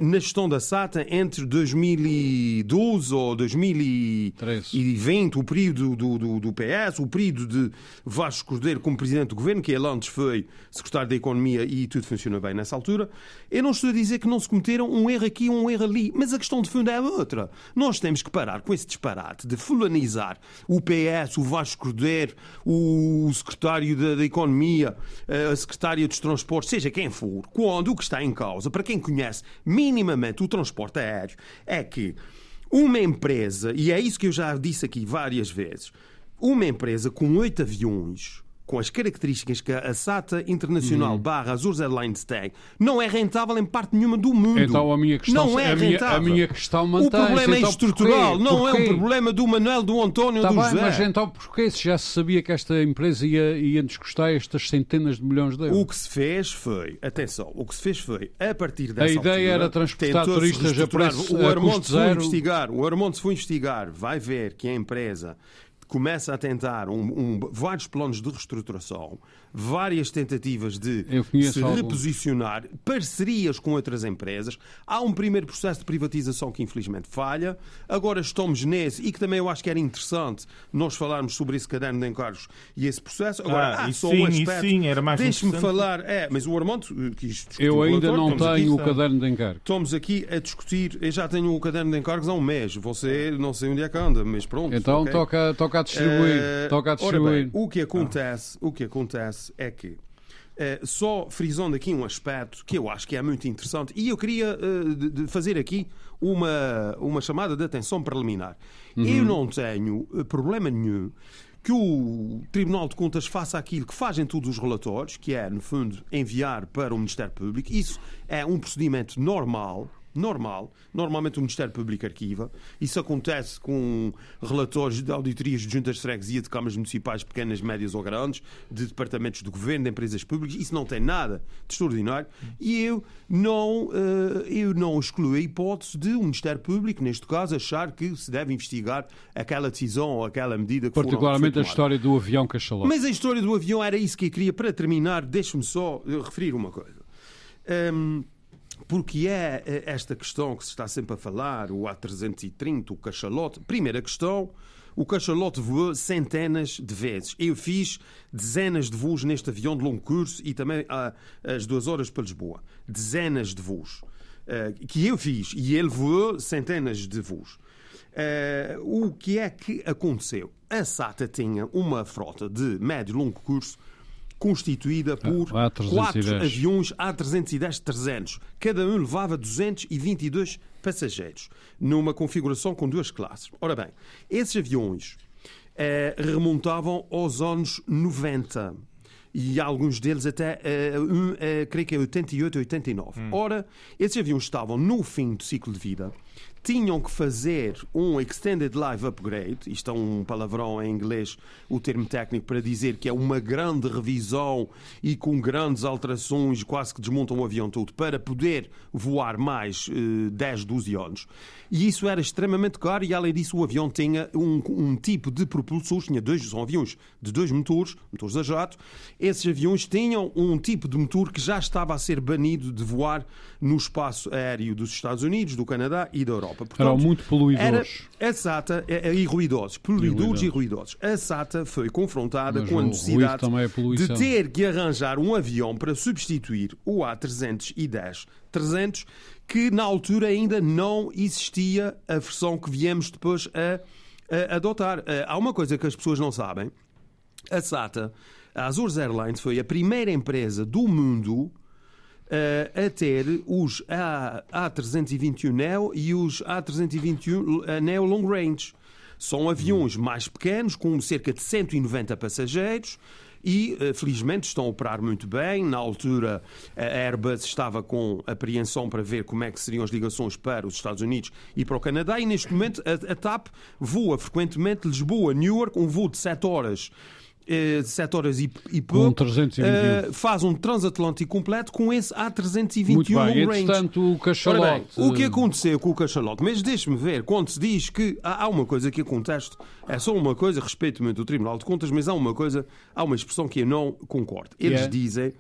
na gestão da SATA entre 2012 ou 2020, o período do, do, do, PS, o período de Vasco Cordeiro como Presidente do Governo, que ele antes foi Secretário da Economia e tudo funciona bem nessa altura. Eu não estou a dizer que não se cometeram um erro aqui um erro ali, mas a questão de fundo é outra. Nós temos que parar com esse disparate de fulanizar o PS, o Vasco Cordeiro, o Secretário da, da Economia, eh, a Secretária dos Transportes, seja quem for, quando o que está em causa, para quem conhece minimamente o transporte aéreo, é que uma empresa, e é isso que eu já disse aqui várias vezes, uma empresa com oito aviões com as características que a SATA Internacional uhum. barra Azores Airlines tem, não é rentável em parte nenhuma do mundo. Então a minha questão, não é a, minha, a minha questão O problema então, é estrutural, porquê? não porquê? é um problema do Manuel, do António, tá do bem, José. Mas então porquê se já se sabia que esta empresa ia, ia descustar estas centenas de milhões de euros? O que se fez foi, atenção, o que se fez foi, a partir dessa A ideia altura, era transportar turistas a preço o Armando se foi investigar, O Armando se foi investigar, vai ver que a empresa começa a tentar um, um, vários planos de reestruturação, várias tentativas de se reposicionar, parcerias com outras empresas. Há um primeiro processo de privatização que infelizmente falha. Agora estamos nesse e que também eu acho que era interessante nós falarmos sobre esse caderno de encargos e esse processo. Agora, ah, há só sim, um aspecto. Sim, era mais Deixe-me falar. É, mas o Armando eh, quis discutir. Eu ainda não tenho o caderno de encargos. Estamos aqui a discutir. Eu já tenho o caderno de encargos há um mês. Você não sei onde é que anda, mas pronto. Então okay. toca, toca a distribuir. Uh, toca a distribuir. Bem, o que acontece, ah. o que acontece acontece é que Uh, só frisando aqui um aspecto que eu acho que é muito interessante e eu queria uh, de, de fazer aqui uma, uma chamada de atenção preliminar. Uhum. Eu não tenho problema nenhum que o Tribunal de Contas faça aquilo que fazem todos os relatórios, que é, no fundo, enviar para o Ministério Público. Isso é um procedimento normal normal. Normalmente o Ministério Público arquiva. Isso acontece com relatórios de auditorias de juntas de freguesia, de câmaras municipais pequenas, médias ou grandes, de departamentos do governo, de empresas públicas. Isso não tem nada de extraordinário. E eu não, eh, eu não excluo a hipótese de o um Ministério Público, neste caso, achar que se deve investigar aquela decisão ou aquela medida que Particularmente a história do avião cachalote. Mas a história do avião era isso que eu queria. Para terminar, deixe-me só referir uma coisa. Um, porque é, é esta questão que se está sempre a falar, o A330, o cachalote. Primeira questão, o cachalote voou centenas de vezes. Eu fiz dezenas de voos neste avião de longo curso e também às duas horas para Lisboa. Dezenas de voos. Uh, que eu fiz. E ele voou centenas de voos. Uh, o que é que aconteceu? A SATA tinha uma frota de médio e longo curso constituída por ah, quatro aviões A310-300. Cada um levava 222 passageiros, numa configuração com duas classes. Ora bem, esses aviões eh, remontavam aos anos 90 e alguns deles até, uh, um, uh, creio que é 88, 89. Hum. Ora, esses aviões estavam no fim do ciclo de vida tinham que fazer um Extended Live Upgrade, isto é um palavrão em inglês, o termo técnico para dizer que é uma grande revisão e com grandes alterações, quase que desmontam o avião todo, para poder voar mais eh, 10, 12 anos. E isso era extremamente caro e, além disso, o avião tinha um, um tipo de propulsores, tinha dois, são aviões de dois motores, motores a jato. Esses aviões tinham um tipo de motor que já estava a ser banido de voar no espaço aéreo dos Estados Unidos, do Canadá e da Europa. Portanto, Eram muito poluidores. Era a SATA, é, é, e ruidosos, poluidores e ruidosos. A SATA foi confrontada Mas com a necessidade é de ter que arranjar um avião para substituir o A310 300, que na altura ainda não existia a versão que viemos depois a, a adotar. Eh, há uma coisa que as pessoas não sabem. A SATA, a Azores Airlines, foi a primeira empresa do mundo uh, a ter os A, A321 Neo e os A321 eh, Neo Long Range. São aviões mais pequenos, com cerca de 190 passageiros, e eh, felizmente estão a operar muito bem. Na altura, a Airbus estava com apreensão para ver como é que seriam as ligações para os Estados Unidos e para o Canadá, e neste momento a, TAP voa frequentemente Lisboa-Newark, um voo de 7 horas 7 eh, horas e, e pouco, um 321. Uh, faz um transatlântico completo com esse A321 Muito bem. range. o cachalote... Bem, o que aconteceu com o cachalote? Mas deixe-me ver, quando se diz que há, há uma coisa que eu contesto, é só uma coisa, respeito muito o Tribunal de Contas, mas há uma coisa, há uma expressão que eu não concordo. Eles yeah. dizem...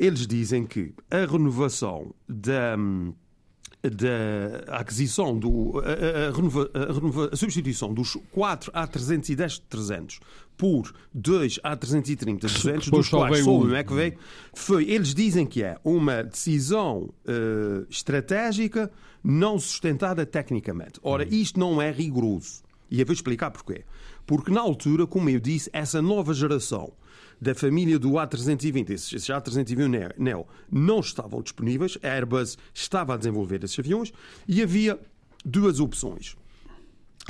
Eles dizem que a renovação da, da aquisição do a, a, renova, a, renova, a, substituição dos 4 A310 300 por 2 A330 200 dos quais só um. é que veio. Foi eles dizem que é uma decisão uh, estratégica não sustentada tecnicamente. Ora hum. isto não é rigoroso e eu vou explicar porquê porque na altura como eu disse essa nova geração da família do A320, esses A320 Neo, não estavam disponíveis, a Airbus estava a desenvolver esses aviões e havia duas opções.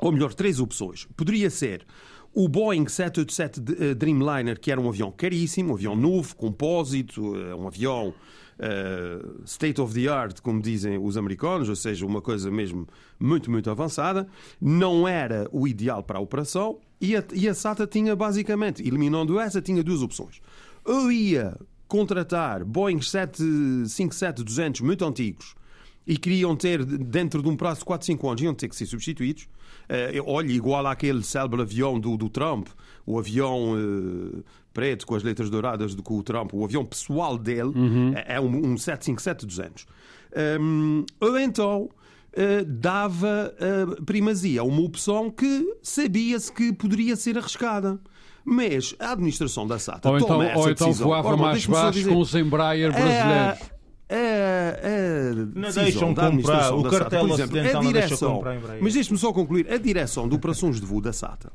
Ou melhor, três opções. Poderia ser o Boeing 787 eh, Dreamliner, que era um avião caríssimo, um avião novo, compósito, eh, um avião uh, state of the art, como dizem os americanos, ou seja, uma coisa mesmo muito, muito avançada. Não era o ideal para a operação. E a, e a SATA tinha basicamente, eliminando essa, tinha duas opções. Ou ia contratar Boeing 757-200 muito antigos e queriam ter, dentro de um prazo de 4, 5 anos, iam ter que ser substituídos. Uh, olha, igual àquele célebre avião do, do Trump, o avião uh, preto com as letras douradas do o Trump, o avião pessoal dele, uhum. é, é um, um 757-200. Um, ou então uh, dava uh, primazia a uma opção que sabia-se que poderia ser arriscada. Mas a administração da SATA ou então, ou então voava mais baixo dizer, com os Embraer brasileiros. É, é, não deixam comprar o cartel SATA, por exemplo, a direção, mas deixe-me só concluir, a direção de operações de voo da SATA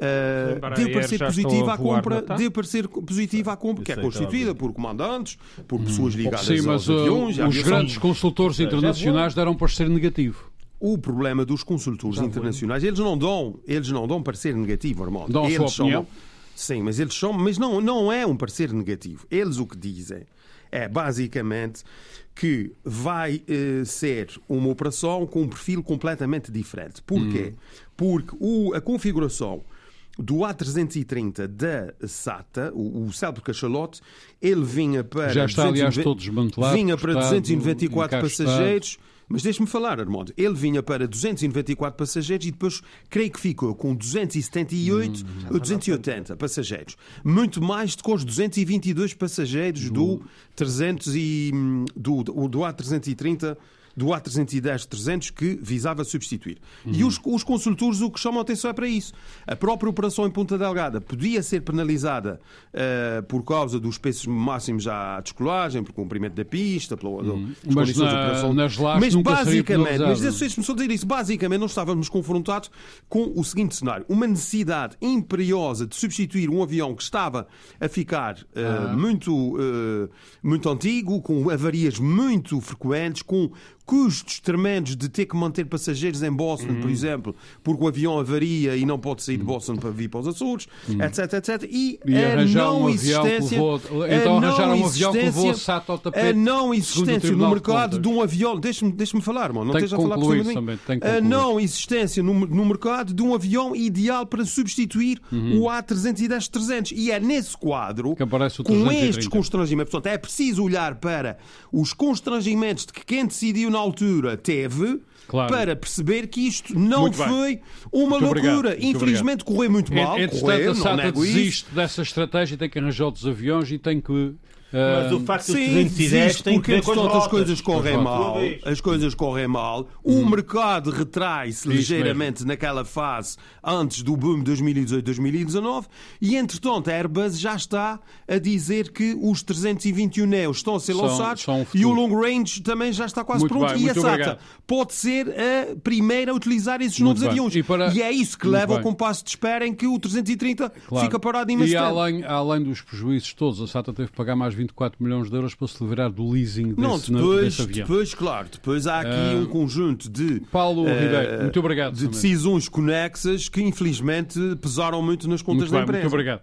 Embraer deu parecer positiva a à compra, deu parecer positiva à compra, que é a constituída por comandantes, por pessoas ligadas Sim, mas aos uh, aviões. os grandes consultores internacionais deram parecer negativo. O problema dos consultores internacionais, eles não dão, eles não dão parecer negativo, Armando. Dão a eles sua opinião? sim, mas eles são, mas não, não é um parecer negativo. Eles o que dizem é basicamente que vai eh, ser uma operação com um perfil completamente diferente. Porquê? Hum. Porque o, a configuração do A330 da SATA, o, o célebre cachalote, ele vinha para. Já está, aliás, 290 todo desmantelado, Vinha para cortado, 294 encaixotado. passageiros. Mas deixe-me falar, Armando. Ele vinha para 294 passageiros e depois creio que ficou com 278 ou 280 passageiros. Muito mais do que os 222 passageiros do, 300 e, hum, do, do, do A330 do A310-300 que visava substituir. E os, os consultores o que chamam a atenção é para isso. A própria operação em Ponta Delgada podia ser penalizada eh, por causa dos preços máximos à descolagem, por cumprimento da pista, pelas Mas condições de na- operação. nas mas basicamente, mas deixe-me só dizer isso, basicamente nós estávamos confrontados com o seguinte cenário. Uma necessidade imperiosa de substituir um avião que estava a ficar Ah. muito, eh, muito antigo, com avarias muito frequentes, com custos tremendos de ter que manter passageiros em Boston, Uhum. por exemplo, porque o avião avaria e não pode sair de Boston para vir para os Açores, etc, etc. E, Uhum. E a não um existência... então não arranjaram um avião que levou a existência- SATA ao tapete, A não existência no de mercado Contas. de um avião... Deixa-me deixa falar, mano. Não esteja a falar por cima de mim. A não existência no, no mercado de um avião ideal para substituir Uhum. o A310-300. E é nesse quadro, com 330. estes constrangimentos, portanto, é preciso olhar para os constrangimentos de que quem decidiu na altura teve... Claro. Para perceber que isto não Muito bem. foi uma Muito obrigado, loucura. muito Infelizmente correu muito mal. Entretanto, correu, a SATA desiste dessa estratégia, tem que arranjar outros aviões e tem que. Mas o facto de Sim, 310 existe, tem que porque ver com as coisas correm As mal, as coisas correm mal, o mercado retrai-se Hum. Ligeiramente naquela fase antes do boom 2018-2019 e entretanto a Airbus já está a dizer que os 321 Neos estão a ser lançados são e o long range também já está quase Muito pronto. bem, e a SATA obrigado. pode ser a primeira a utilizar esses Muito novos bem. aviões. E para- e é isso que Muito leva ao bem. compasso de espera em que o 330 claro. fica parado imenso E além, além dos prejuízos todos, a SATA teve que pagar mais 24 milhões de euros para se livrar do leasing desse, Não, depois, desse avião. depois, claro, depois há aqui Ah, um conjunto de Paulo eh, Ribeiro, muito obrigado. de também. decisões conexas que infelizmente pesaram muito nas contas Muito da bem, empresa. muito obrigado.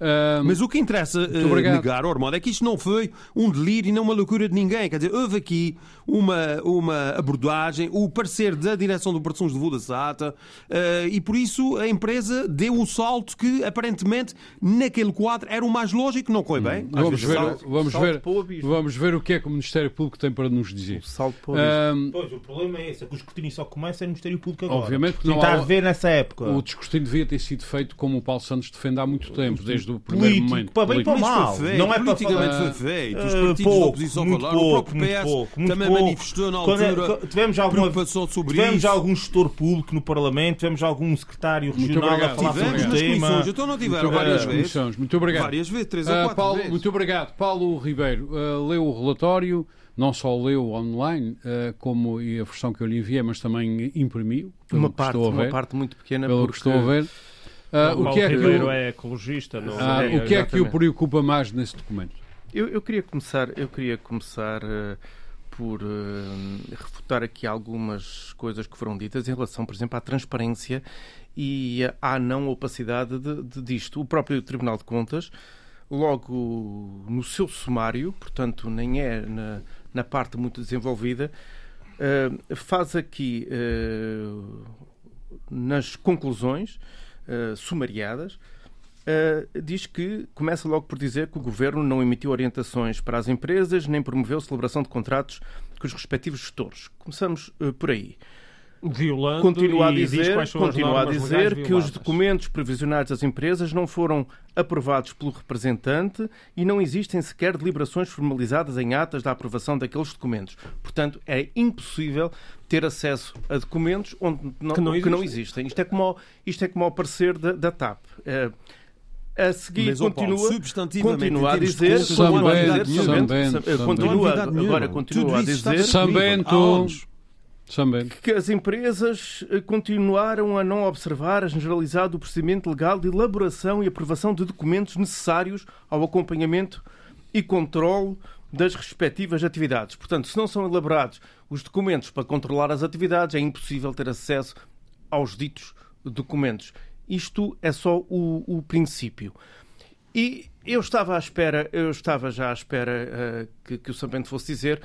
Ah, Mas o que interessa eh, obrigado. negar, Ormond, é que isto não foi um delírio e não uma loucura de ninguém. Quer dizer, houve aqui uma, uma abordagem, o parecer da direção de operações de voo da SATA eh, e por isso a empresa deu o salto que aparentemente naquele quadro era o mais lógico, não foi bem. Às vamos ver, salto. vamos, ver, para o vamos ver o que é que o Ministério Público tem para nos dizer. Salto para o. Ah, Pois, o problema é esse, é que o escrutínio só começa no Ministério Público agora. Obviamente que não está há- a ver nessa época. o descortino devia ter sido feito como o Paulo Santos defende há muito tempo, desde o primeiro político, momento. para bem para mal. Feito, Não é para politicamente falar- foi feito. Os Eh, partidos da pouco, oposição muito falaram, pouco, o próprio muito PS pouco, muito também pouco. Manifestou na Quando é- altura quando tivemos alguma preocupação sobre tivemos isso. algum gestor público no Parlamento, tivemos algum secretário regional a falar Tivemos sobre o tema. comissões, então não tiveram Muito várias vezes. comissões. Muito obrigado. Várias vezes, três ou Ah, quatro Paulo, vezes. Muito obrigado. Paulo Ribeiro, ah, leu o relatório, não só leu online, ah, como e a versão que eu lhe enviei, mas também imprimiu. Uma que parte, a uma ver, parte muito pequena Pelo porque que estou a ver. Ah, o o que é que Ribeiro o, é ecologista, não ah, é? o que é que o preocupa mais nesse documento? Eu, eu queria começar, eu queria começar eh, por eh, refutar aqui algumas coisas que foram ditas em relação, por exemplo, à transparência e à não opacidade de, de- disto. O próprio Tribunal de Contas, logo no seu sumário, portanto, nem é na, na parte muito desenvolvida, eh, faz aqui eh, nas conclusões sumariadas Uh, diz que começa logo por dizer que o governo não emitiu orientações para as empresas nem promoveu celebração de contratos com os respectivos gestores. Começamos uh, por aí. Violando Continua a diz dizer, as continua a dizer que os documentos provisionais das empresas não foram aprovados pelo representante e não existem sequer deliberações formalizadas em atas da aprovação daqueles documentos. Portanto, é impossível ter acesso a documentos onde não, Que não que não existem. existem. Isto é como ao, isto é como ao parecer da, da TAP. Eh, a seguir Mas, ó Paulo, continua, continua a dizer, continua a dizer, Sambento, Sambento. continua, agora continua a dizer, há anos. Também. que as empresas eh, continuaram a não observar a generalidade do procedimento legal de elaboração e aprovação de documentos necessários ao acompanhamento e controle das respectivas atividades. Portanto, se não são elaborados os documentos para controlar as atividades, é impossível ter acesso aos ditos documentos. Isto é só o, o princípio. E eu estava à espera, eu estava já à espera eh, que, que o Sambento fosse dizer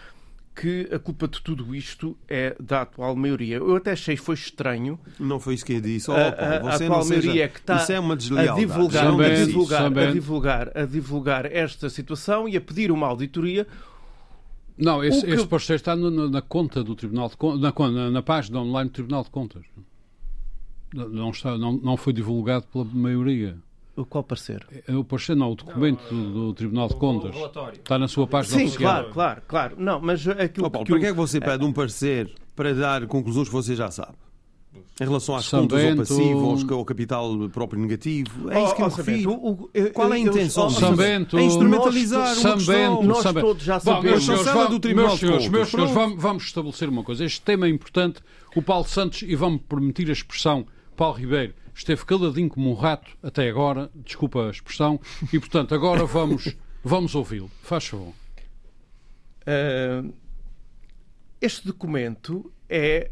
que a culpa de tudo isto é da atual maioria. Eu até achei foi estranho Não foi isso que eu disse. Oh, a, Paulo, a- a você atual não seja... maioria que está Isso é uma a divulgar, a divulgar, a divulgar, a divulgar esta situação e a pedir uma auditoria. Não, esse, O que- esse parecer está no- no- na conta do Tribunal de Contas, na, na, na página online do Tribunal de Contas. Não, não está, não, não foi divulgado pela maioria. O qual parecer? É O parecer não, o documento do, do Tribunal de Contas. Está na sua página Sim, oficial. claro, claro, claro. Não, mas aquilo Oh, Paulo, que para o- que é que você pede um parecer para dar conclusões que você já sabe? Em relação às São contas ao Bento- passivo, aos- ao capital próprio negativo? É isso que eu Oh, oh, refiro. O- eu- Qual é a eu- intenção? São Bento- É instrumentalizar São questão. Bento, Nós São todos já Bom, sabemos. meus senhores, do Tribunal meus de senhores, Contas, meus senhores, vamos, vamos estabelecer uma coisa. Este tema é importante. O Paulo Santos, e vamos permitir a expressão, Paulo Ribeiro, esteve caladinho como um rato até agora, desculpa a expressão, e portanto agora vamos, vamos ouvi-lo. Faz favor. Ah, este documento é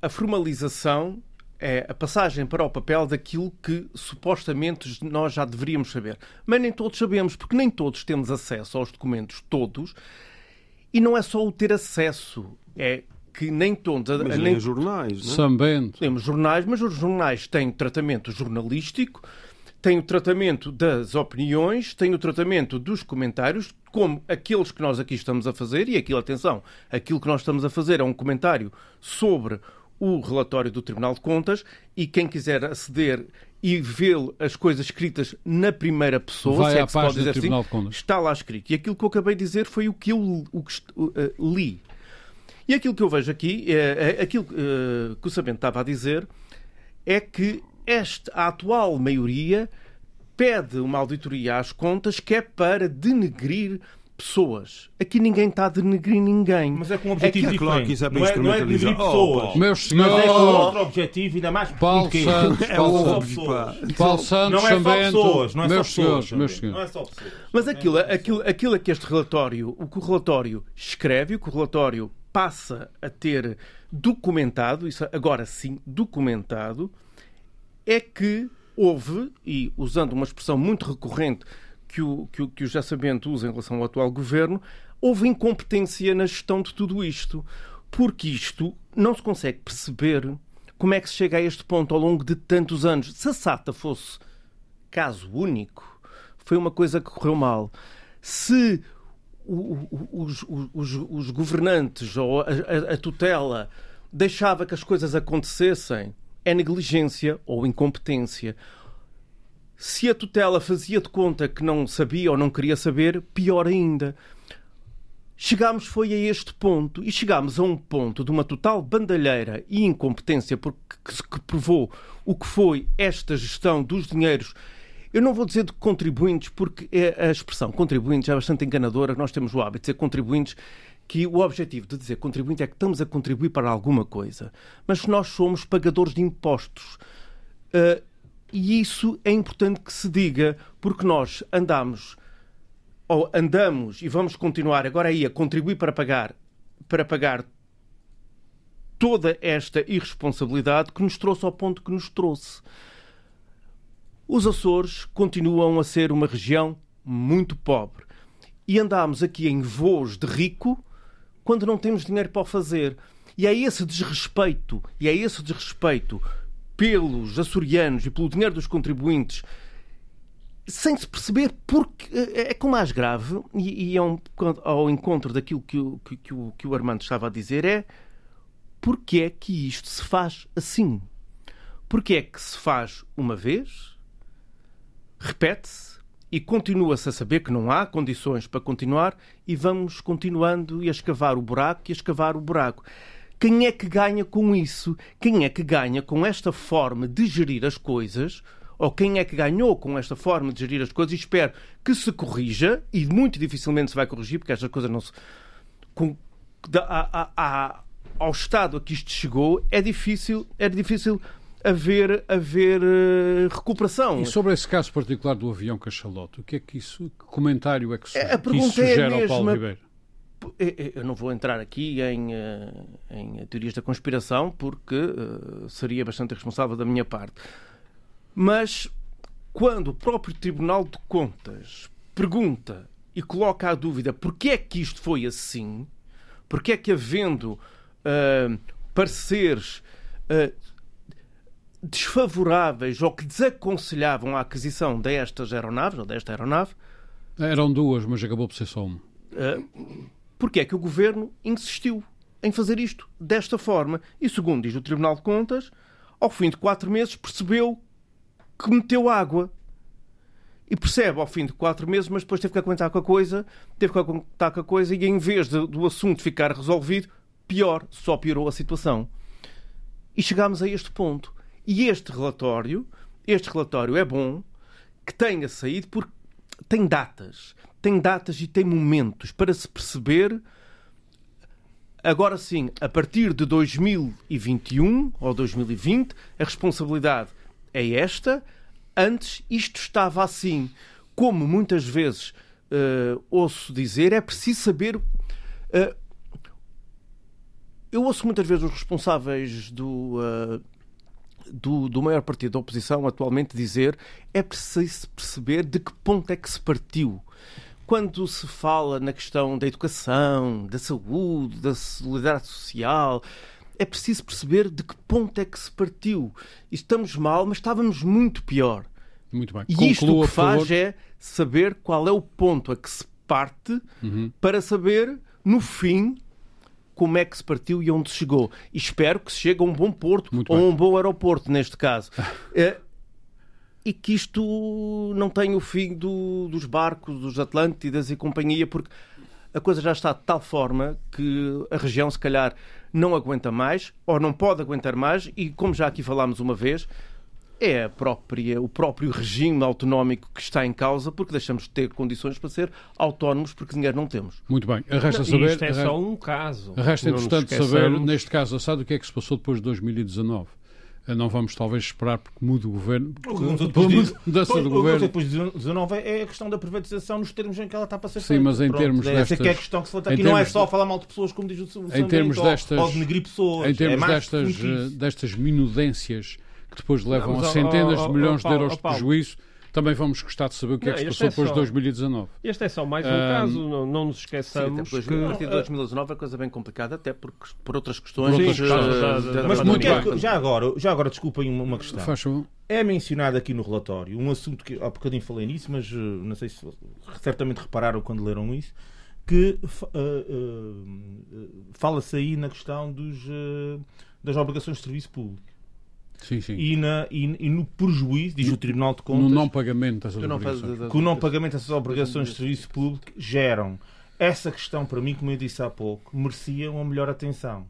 a formalização, é a passagem para o papel daquilo que supostamente nós já deveríamos saber. Mas nem todos sabemos, porque nem todos temos acesso aos documentos, todos. E não é só o ter acesso, é que nem todos. Mas nem, nem jornais, não é? São Bento. temos jornais, mas os jornais têm tratamento jornalístico, têm o tratamento das opiniões, têm o tratamento dos comentários, como aqueles que nós aqui estamos a fazer, e aquilo, atenção, aquilo que nós estamos a fazer é um comentário sobre o relatório do Tribunal de Contas, e quem quiser aceder e ver as coisas escritas na primeira pessoa, Vai se é à que se pode página do dizer Tribunal assim, de Contas. está lá escrito. E aquilo que eu acabei de dizer foi o que eu o que uh, li. E aquilo que eu vejo aqui, é, é aquilo eh, que o Sabento estava a dizer, é que esta, a atual maioria pede uma auditoria às contas que é para denegrir pessoas. Aqui ninguém está a denegrir ninguém. Mas é com um objetivo É diferente. claro que isso é para não, é, não é denegrir Oh, pessoas. Paulo. Meus mas é com senhores, outro objetivo ainda mais Paulo profundo que Santos. É Paulo Só óbvio. Paulo Santos, Não é só pessoas, não é meus só pessoas. senhores, meus senhores. Não é só pessoas. Mas aquilo, aquilo, aquilo é que este relatório, o que o relatório escreve, o que o relatório passa a ter documentado, isso agora sim, documentado, é que houve, e usando uma expressão muito recorrente que o, que o, que o José Sabento usa em relação ao atual governo, houve incompetência na gestão de tudo isto. Porque isto não se consegue perceber como é que se chega a este ponto ao longo de tantos anos. Se a SATA fosse caso único, foi uma coisa que correu mal. Se os, os- os governantes ou a, a- tutela deixava que as coisas acontecessem, é negligência ou incompetência. Se a tutela fazia de conta que não sabia ou não queria saber, pior ainda. Chegámos foi a este ponto e chegámos a um ponto de uma total bandalheira e incompetência porque que provou o que foi esta gestão dos dinheiros. Eu não vou dizer de contribuintes porque é- a expressão contribuintes é bastante enganadora. Nós temos o hábito de dizer contribuintes que o objetivo de dizer contribuinte é que estamos a contribuir para alguma coisa. Mas nós somos pagadores de impostos. Uh, e isso é importante que se diga, porque nós andamos ou andamos e vamos continuar agora aí a contribuir para pagar para pagar toda esta irresponsabilidade que nos trouxe ao ponto que nos trouxe. Os Açores continuam a ser uma região muito pobre e andamos aqui em voos de rico quando não temos dinheiro para o fazer. E é esse desrespeito, e é esse desrespeito pelos açorianos e pelo dinheiro dos contribuintes sem se perceber porque é com mais grave e, e é um, ao encontro daquilo que o, que, que o, que o Armando estava a dizer é porque é que isto se faz assim? Porque é que se faz uma vez, repete-se e continua-se a saber que não há condições para continuar e vamos continuando e a escavar o buraco e a escavar o buraco. Quem é que ganha com isso? Quem é que ganha com esta forma de gerir as coisas? Ou quem é que ganhou com esta forma de gerir as coisas? E espero que se corrija, e muito dificilmente se vai corrigir, porque estas coisas não se. Com, há, há, há, ao estado a que isto chegou, é difícil, é difícil haver, haver uh, recuperação. E sobre esse caso particular do avião cachalote, o que é que isso, que comentário é que, su a que isso sugere é ao Paulo Ribeiro? Eu não vou entrar aqui em, em teorias da conspiração porque uh, seria bastante irresponsável da minha parte. Mas quando o próprio Tribunal de Contas pergunta e coloca a dúvida porque é que isto foi assim, porque é que havendo uh, pareceres uh, desfavoráveis ou que desaconselhavam a aquisição destas aeronaves, ou desta aeronave. Eram duas, mas acabou por ser só uma. Uh, porque é que o governo insistiu em fazer isto desta forma? E segundo diz o Tribunal de Contas, ao fim de quatro meses percebeu que meteu água. E percebe ao fim de quatro meses, mas depois teve que aguentar com a coisa, teve que aguentar com a coisa e em vez de, do assunto ficar resolvido, pior, só piorou a situação. E chegámos a este ponto. E este relatório, este relatório é bom que tenha saído porque tem datas, tem datas e tem momentos para se perceber. Agora sim, a partir de 2021 ou 2020, a responsabilidade é esta. Antes isto estava assim. Como muitas vezes uh, ouço dizer, é preciso saber. Uh, eu ouço muitas vezes os responsáveis do, uh, do, do maior partido da oposição atualmente dizer é preciso perceber de que ponto é que se partiu. Quando se fala na questão da educação, da saúde, da solidariedade social, é preciso perceber de que ponto é que se partiu. Estamos mal, mas estávamos muito pior. Muito bem. E isto o que faz é saber qual é o ponto a que se parte uhum. para saber, no fim, como é que se partiu e onde chegou. E espero que se chegue a um bom porto Muito ou a um bom aeroporto, neste caso. é, e que isto não tenha o fim do, dos barcos, dos Atlântidas e companhia, porque a coisa já está de tal forma que a região, se calhar, não aguenta mais, ou não pode aguentar mais, e como já aqui falámos uma vez, é a própria, o próprio regime autonómico que está em causa, porque deixamos de ter condições para ser autónomos, porque dinheiro não temos. Muito bem. Resta saber. Isto é só um caso. Resta, entretanto, saber, neste caso assado, o que é que se passou depois de 2019 não vamos talvez esperar porque mude o governo. Pela mudança do governo. Depois de 19 é a questão da privatização nos termos em que ela está para ser Sim, mas em Pronto, termos é, destas... Essa é a questão que se levanta aqui. Não é só falar mal de pessoas, como diz o em termos destas, ou, ou pessoas. Em termos é destas, destas minudências que depois levam não, a centenas de milhões de euros de prejuízo, também vamos gostar de saber o que não, é que se passou é depois de 2019. Este é só mais um um, caso, não, não nos esqueçamos. Sim, que... A partir de 2019 é coisa bem complicada, até por, por outras questões. Outras questões. Mas muito é, já, agora, já agora, desculpem uma questão. Faz É mencionado aqui no relatório um assunto que há bocadinho falei nisso, mas uh, não sei se certamente repararam quando leram isso, que uh, uh, fala-se aí na questão dos, das obrigações de serviço público. Sim, sim. E, na, e, e, no prejuízo, diz no, o Tribunal de Contas, no não pagamento dessas obrigações. que o não pagamento dessas obrigações de serviço público geram. Essa questão, para mim, como eu disse há pouco, merecia uma melhor atenção.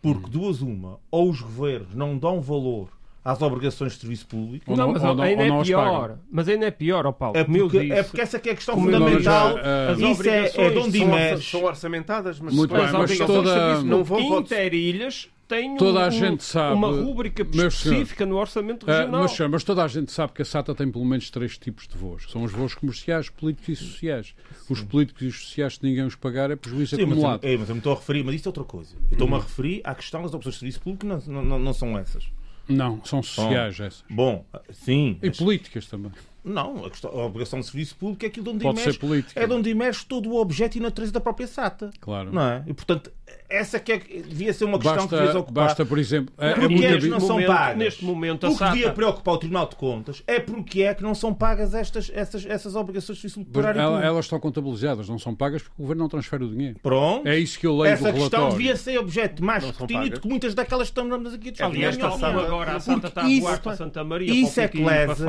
Porque, hum. duas uma, ou os governos não dão valor às obrigações de serviço público. Ou não, mas ou ainda ou é pior. Mas ainda é pior, ó Paulo. É porque, disse, é porque essa é a questão fundamental. Já, uh, isso é, é de onde são, são orçamentadas, mas, Muito bem, mas toda... não vão interilhas tem toda um, a gente sabe, uma rúbrica específica senhor, no orçamento ah, regional. Uh, mas, mas, toda a gente sabe que a SATA tem pelo menos três tipos de voos. São os voos comerciais, políticos e sociais. Os políticos e os sociais, se ninguém os pagar, é prejuízo Sim, acumulado. Mas, é, mas eu me estou a referir, mas isso é outra coisa. Eu estou-me a referir à questão das opções de serviço público, não, não, não, não são essas. Não, são sociais bom, essas. Bom, sim. E mas... políticas também. Não, a, questão, a, obrigação de serviço público é aquilo de onde Pode emerge, ser política. é de onde emerge todo o objeto e natureza da própria SATA. Claro. Não é? E, portanto, essa que é, devia ser uma questão basta, que devia ocupar. Basta, por exemplo... É, porque é, é que não são pagas. Neste momento, a o que SATA... devia preocupar o Tribunal de Contas é porque é que não são pagas estas, essas, essas obrigações de serviço público. Elas, elas estão contabilizadas, não são pagas porque o Governo não transfere o dinheiro. Pronto. É isso que eu leio Essa do questão devia ser objeto mais escrutínio do que muitas daquelas que estamos aqui a discutir. Aliás, agora a SATA está a voar para Santa Maria, isso para é que lesa,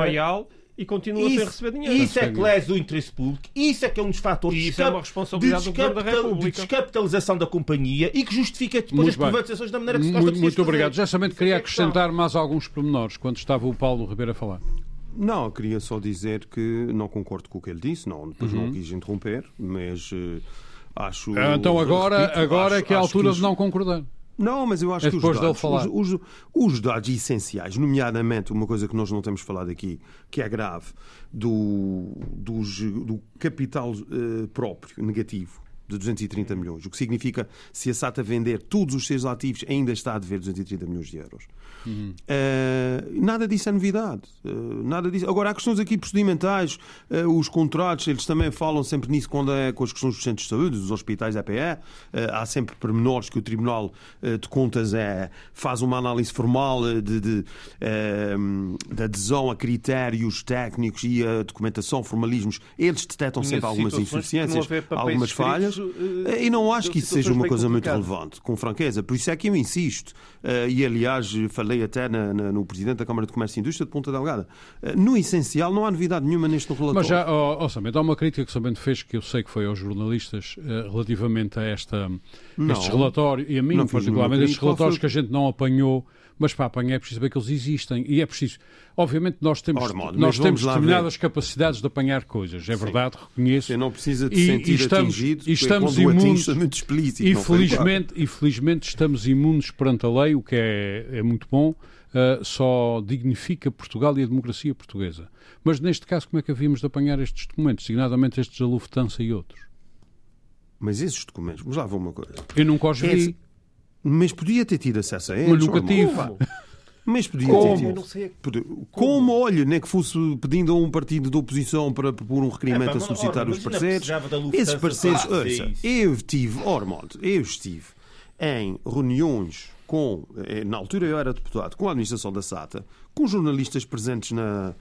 e continua isso, sem receber dinheiro. Isso é que lesa o interesse público, isso é que é um dos fatores e isso é uma responsabilidade de, do Governo da República. de descapitalização da companhia e que justifica depois as privatizações da maneira que se gosta Muito, muito obrigado. Já somente queria acrescentar mais alguns pormenores quando estava o Paulo Ribeiro a falar. Não, queria só dizer que não concordo com o que ele disse, não, depois uhum. não quis interromper, mas uh, acho. Então agora, repito, agora acho, é que é a altura que... de não concordar. Não, mas eu acho É que os dados, os, os- os dados essenciais, nomeadamente uma coisa que nós não temos falado aqui, que é grave, do, dos- do capital eh, próprio negativo de 230 milhões, o que significa se a SATA vender todos os seus ativos ainda está a dever 230 milhões de euros. Eh, nada disso é novidade. Eh, nada disso. Agora, há questões aqui procedimentais, eh, os contratos, eles também falam sempre nisso quando é com as questões dos centros de saúde, dos hospitais EPE. Eh, há sempre pormenores que o Tribunal de Contas é, faz uma análise formal de, de, de adesão a critérios técnicos e a documentação, formalismos. Eles detectam sempre algumas insuficiências, algumas falhas. Escritos, eh, E não acho que isso seja uma coisa muito complicadas. relevante, com franqueza. Por isso é que eu insisto, eh, e aliás falei até na- na- no Presidente da Câmara de Comércio e Indústria de Ponta Delgada. Eh, No essencial, não há novidade nenhuma neste relatório. Mas já, ó, ó, Samento, há uma crítica que o Samento fez, que eu sei que foi aos jornalistas, eh, relativamente a esta, Não. estes relatórios, e a mim particularmente, estes relatórios que a gente não apanhou, mas para apanhar é preciso saber que eles existem. E é preciso. Obviamente, nós temos, nós temos determinadas capacidades de apanhar coisas. É verdade, reconheço. Você não precisa de E- sentir e estamos- atingido, e estamos o atinge imunes- é explícito. E felizmente, e felizmente estamos imunes perante a lei, o que é, é muito bom, eh, só dignifica Portugal e a democracia portuguesa. Mas neste caso, como é que havíamos de apanhar estes documentos, designadamente estes da Lufthansa e outros? Mas esses documentos, vamos lá ver uma coisa. Eu nunca os vi. Mas podia ter tido acesso a eles. Mas nunca tive. Mas podia Como? ter tido. Podia- Como, olha, nem que fosse pedindo a um partido de oposição para propor um requerimento É, pá, a solicitar ora, os parceiros. Esses parceiros, ouça, eu estive, Ormond, eu estive em reuniões com, eh, na altura eu era deputado, com a administração da SATA, com jornalistas presentes na.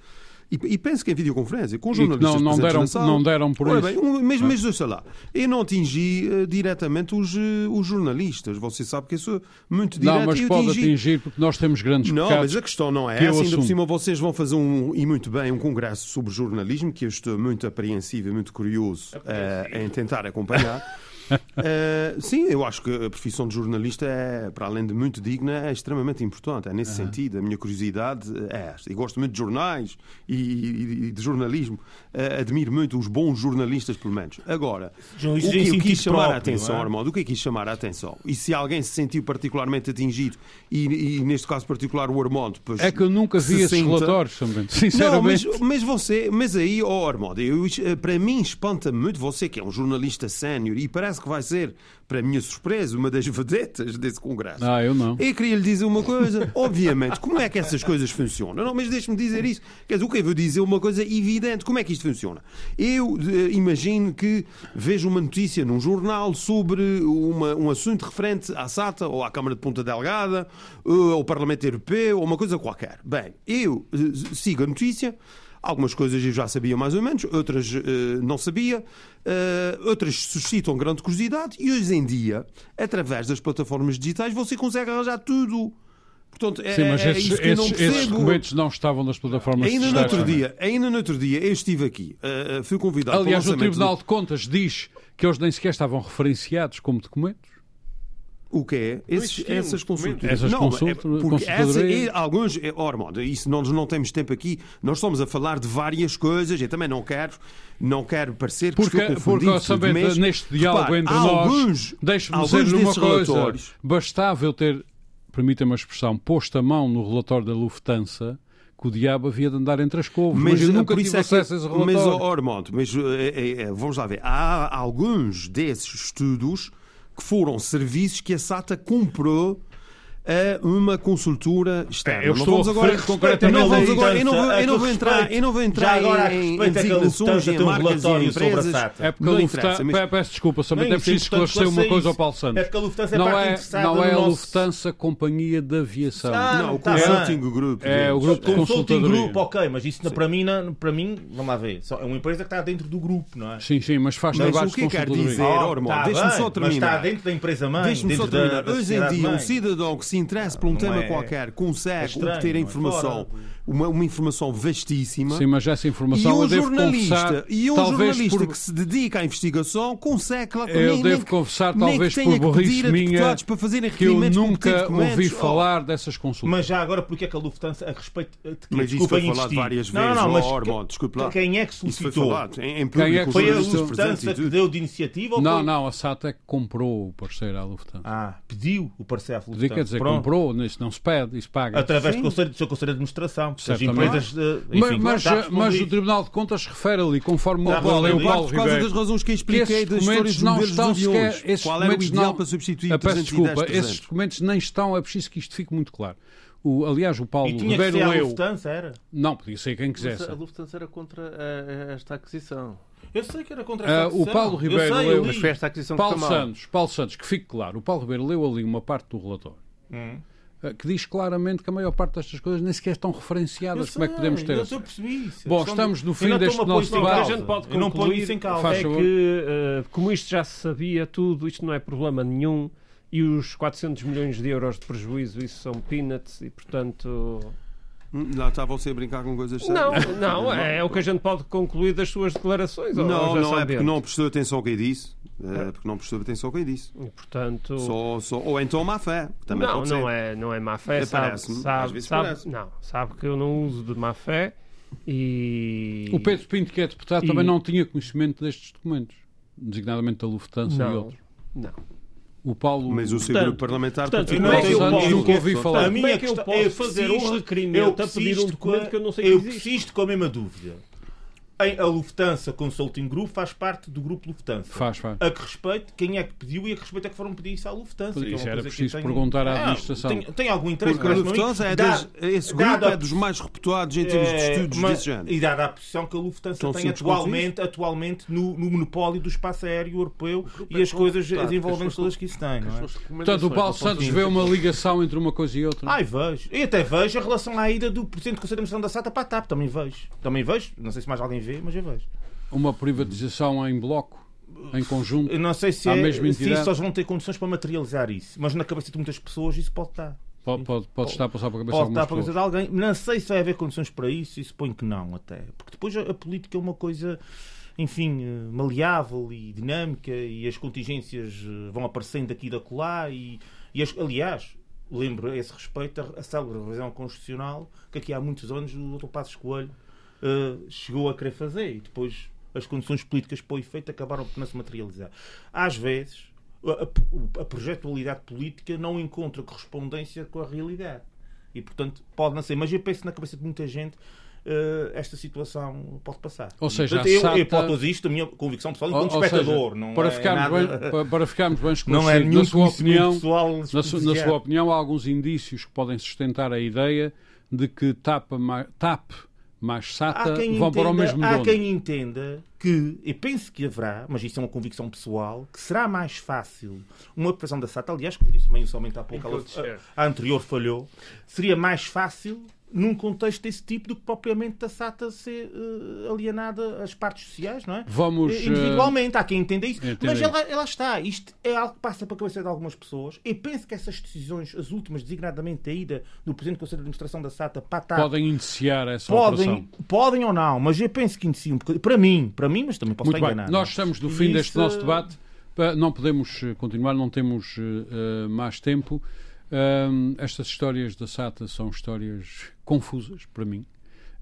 E, e penso que em videoconferência, com jornalistas não- não deram- sala. não deram por Ora isso. bem, um- mas, mas ouça lá, eu não atingi eh, diretamente os, eh, os jornalistas. Você sabe que eu sou muito direto. Não, mas e pode atingi- atingir, porque nós temos grandes não, mas a questão não é que essa. Ainda por cima vocês vão fazer um, e muito bem, um congresso sobre jornalismo, que eu estou muito apreensivo e muito curioso eh, em tentar acompanhar. Eh, sim, eu acho que a profissão de jornalista é, para além de muito digna, é extremamente importante. É nesse sentido. A minha curiosidade é esta. E gosto muito de jornais e, e- e de jornalismo. Eh, admiro muito os bons jornalistas, pelo menos. Agora, o Jornalistas que eu quis chamar a próprio, atenção, não é? Armando, o que eu quis chamar a atenção, e se alguém se sentiu particularmente atingido, e, e neste caso particular o Armando, pois É que eu nunca vi esses 60. relatórios, Samento, não, sinceramente. mas, mas você, mas aí, ó Armando, eu, eh, para mim espanta-me muito você que é um jornalista sénior e parece que vai ser, para minha surpresa, uma das vedetas desse congresso. Ah, eu não. Eu queria lhe dizer uma coisa, obviamente, como é que essas coisas funcionam? Não, mas deixe-me dizer isso. Quer dizer, o que eu vou dizer é uma coisa evidente. Como é que isto funciona? Eu eh, imagino que vejo uma notícia num jornal sobre uma- um assunto referente à SATA ou à Câmara de Ponta Delgada eh, ao Parlamento Europeu ou uma coisa qualquer. Bem, eu eh, sigo a notícia. Algumas coisas eu já sabia mais ou menos, outras eh, não sabia, eh, outras suscitam grande curiosidade e hoje em dia, através das plataformas digitais, você consegue arranjar tudo. Portanto, é, Sim, mas é esses, não esses, esses percebo. documentos não estavam nas plataformas Ainda no outro também. dia, ainda no outro dia, eu estive aqui, eh, fui convidado Aliás, o Tribunal de Contas diz que eles nem sequer estavam referenciados como documentos. O que é? Esses, essas consultas. Essas não, consulta- é porque essa, é, alguns, é, oh, Armando, isso nós não temos tempo aqui. Nós estamos a falar de várias coisas. Eu também não quero, não quero parecer que Porque, estou confundido. porque sabendo, mas, neste diálogo repare, entre alguns, nós, deixe-me alguns dizer-lhe uma desses coisa. relatórios- Bastava eu ter, permita-me a expressão, posto a mão no relatório da Lufthansa que o diabo havia de andar entre as couves. Mas, eu eh, nunca tive isso é que- acesso a esse relatório. Mas, oh, Armando, mas, eh, eh, vamos lá ver. Há alguns desses estudos que foram serviços que a SATA comprou a uma consultora externa. É, eu Não estou vamos a agora, concretamente não a vamos agora, eu não vou, Lufthansa, eu não vou a entrar, eu não vou já entrar agora a em, em é a designações, Lufthansa em tem um marcas e em relatório sobre a empresas. É porque a Não Lufthansa. mas- Pe- Peço desculpa, somente Não, é preciso é esclarecer uma coisa ao Paulo. Santos. É porque a Lufthansa é não parte é, interessada não é no a nosso- Lufthansa Companhia de Aviação. Ah, Não, o tá Consulting. Group. É o grupo de Consulting. Group, ok, mas isso para mim, não- para mim, vamos lá ver, só é uma empresa que está dentro do grupo, não é? Sim, sim, mas faz Mas trabalhos o que de quer dizer, Oh, tá deixa-me só Mas terminar. está dentro da empresa mãe, Deixe-me só terminar. Hoje em dia, um cidadão que se interessa por um tema é- qualquer, consegue obter a é? informação, fora uma, uma informação vastíssima. Sim, mas essa E informação um eu devo jornalista, confessar, e um talvez jornalista por... que se dedica à investigação consegue, claro, Eu nem, devo nem que- confessar, talvez que tenha por que pedir burrice a minha, deputados para fazerem que eu nunca ouvi. Oh, falar dessas consultas. Mas já agora, porque é que a Lufthansa, a respeito de quê? Mas isso foi falado insistir. várias Não, vezes, não, oh, mas Ormond, desculpe lá. quem é que Isso foi solicitou? falado em, em Quem é público, que Foi a e Lufthansa que deu de iniciativa ou Não, foi... não, a SATA é que comprou o parceiro à Lufthansa. Ah, pediu o parecer à Lufthansa. quer dizer, Pronto. comprou, isso não se pede, isso paga. Através Sim. do, conselho, do seu Conselho de Administração. As Certamente. empresas... eh, mas, enfim, mas, mas o. Tribunal de Contas refere ali, conforme o é. Paulo por causa Ribeiro, das razões que eu que expliquei das histórias documentos dos não estão sequer. Esses Qual era o documentos ideal não, para substituir Ah, peço 310, desculpa, 300? esses documentos nem estão, é preciso que isto fique muito claro. O, aliás, o Paulo E tinha que Ribeiro ser a leu. Lufthansa, era? Não, podia ser quem quisesse. a Lufthansa era contra a- a- esta aquisição. Eu sei que era contra Ah, a o Paulo Ribeiro sei, leu- eu Mas foi esta aquisição Paulo que. Santos, Paulo Santos, que fique claro, o Paulo Ribeiro leu ali uma parte do relatório Hum. Ah, que diz claramente que a maior parte destas coisas nem sequer estão referenciadas. Eu Como é que podemos sei, ter eu a perceber isso. Bom, estamos no fim não deste nosso isso debate. A gente pode Eu não ponho concluir isso em causa. É que, eh, como isto já se sabia tudo, isto não é problema nenhum e os 400 milhões de euros de prejuízo, isso são peanuts e, portanto... Lá está você a brincar com coisas Não, sérias. não, é o que a gente pode concluir das suas declarações. Não, já não é porque não prestou atenção ao que disse. É porque não prestou atenção ao que eu disse. E, portanto... Só, só, ou então má fé. Também não, pode não ser. é, não é má fé, É, sabe, sabe, sabe, não, sabe que eu não uso de má fé e... O Pedro Pinto, que é deputado, E- também não tinha conhecimento destes documentos, designadamente da Lufthansa e Não, outros. não. O Paulo. Mas o seu grupo parlamentar portanto, participou. como é que eu nunca ouvi falar. A minha é que eu posso eu fazer um requerimento eu a pedir um documento que eu não sei Eu que existe? persisto com a mesma dúvida. A Lufthansa Consulting Group faz parte do grupo Lufthansa. Faz, faz. A que respeito, quem é que pediu e a que respeito é que foram pedir isso à Lufthansa. que é uma Isso era preciso eu tenho- perguntar à Ah, administração. Tem, tem algum interesse Porque a Lufthansa é dado- das, esse grupo dado é dos mais reputados em termos de É, estudos mas- desse género. E dada a posição que a Lufthansa Estão tem atualmente, atualmente no, no monopólio do espaço aéreo europeu e as coisas, as envolventes todas que isso tem, não é? Portanto, o Paulo Santos vê uma ligação entre uma coisa e outra. Ai, vejo. E até vejo a relação à ida do Presidente do Conselho de Administração da SATA para a TAP. Também vejo. Também vejo. Não sei se mais alguém vê, mas eu vejo. Uma privatização em bloco, em conjunto. Eu não sei se, é, mesma se entidade? eles vão ter condições para materializar isso. Mas na cabeça de muitas pessoas isso pode estar. Pode, pode, pode estar a passar para a cabeça Pode de estar para a cabeça de alguém. Não sei se vai haver condições para isso e suponho que não, até. Porque depois a, a política é uma coisa, enfim, eh, maleável e dinâmica e as contingências eh, vão aparecendo aqui e da colar. E, e as- aliás, lembro a esse respeito a, a célebre revisão constitucional que aqui há muitos anos o Dr. Passos Coelho eh, chegou a querer fazer e depois as condições políticas para o efeito acabaram por não se materializar. Às vezes, a, a- a projetualidade política não encontra correspondência com a realidade. E, portanto, pode não ser. Mas eu penso na cabeça de muita gente eh, esta situação pode passar. Ou seja, Portanto, a eu, SATA- eu posso dizer isto da minha convicção pessoal enquanto ou seja, espectador. não para, é ficarmos nada- bem, para, ficarmos bem não é nenhum na sua opinião, na, su- na sua opinião, há alguns indícios que podem sustentar a ideia de que TAP, TAP mais SATA Há vão para o entenda, mesmo há dono. quem entenda que, e penso que haverá, mas isso é uma convicção pessoal, que será mais fácil uma operação da SATA, aliás, como disse bem somente há pouco, ela, a, a anterior falhou, seria mais fácil num contexto desse tipo do que propriamente da SATA ser eh, alienada às partes sociais, não é? Vamos, Eh, Individualmente, há quem entenda isso. entenda Mas ela, ela está. Isto é algo que passa para a cabeça de algumas pessoas. E penso que essas decisões, as últimas, designadamente a ida do Presidente do Conselho de Administração da SATA para TAP, podem iniciar essa podem, operação. podem ou não, mas eu penso que inicia bocadinho. Para mim, para mim, mas também posso Muito estar bem, enganado. nós estamos no E fim deste isso- nosso debate. Não podemos continuar, não temos eh, mais tempo. Ahm, estas histórias da SATA são histórias confusas para mim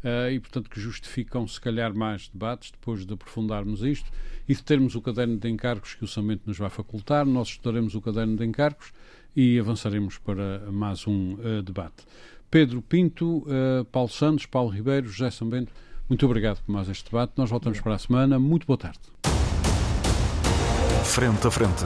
eh, e, portanto, que justificam, se calhar, mais debates depois de aprofundarmos isto e de termos o caderno de encargos que o Samento nos vai facultar. Nós estudaremos o caderno de encargos e avançaremos para mais um eh, debate. Pedro Pinto, eh, Paulo Santos, Paulo Ribeiro, José Sambento, muito obrigado por mais este debate. Nós voltamos para a semana. Muito boa tarde. Frente a frente.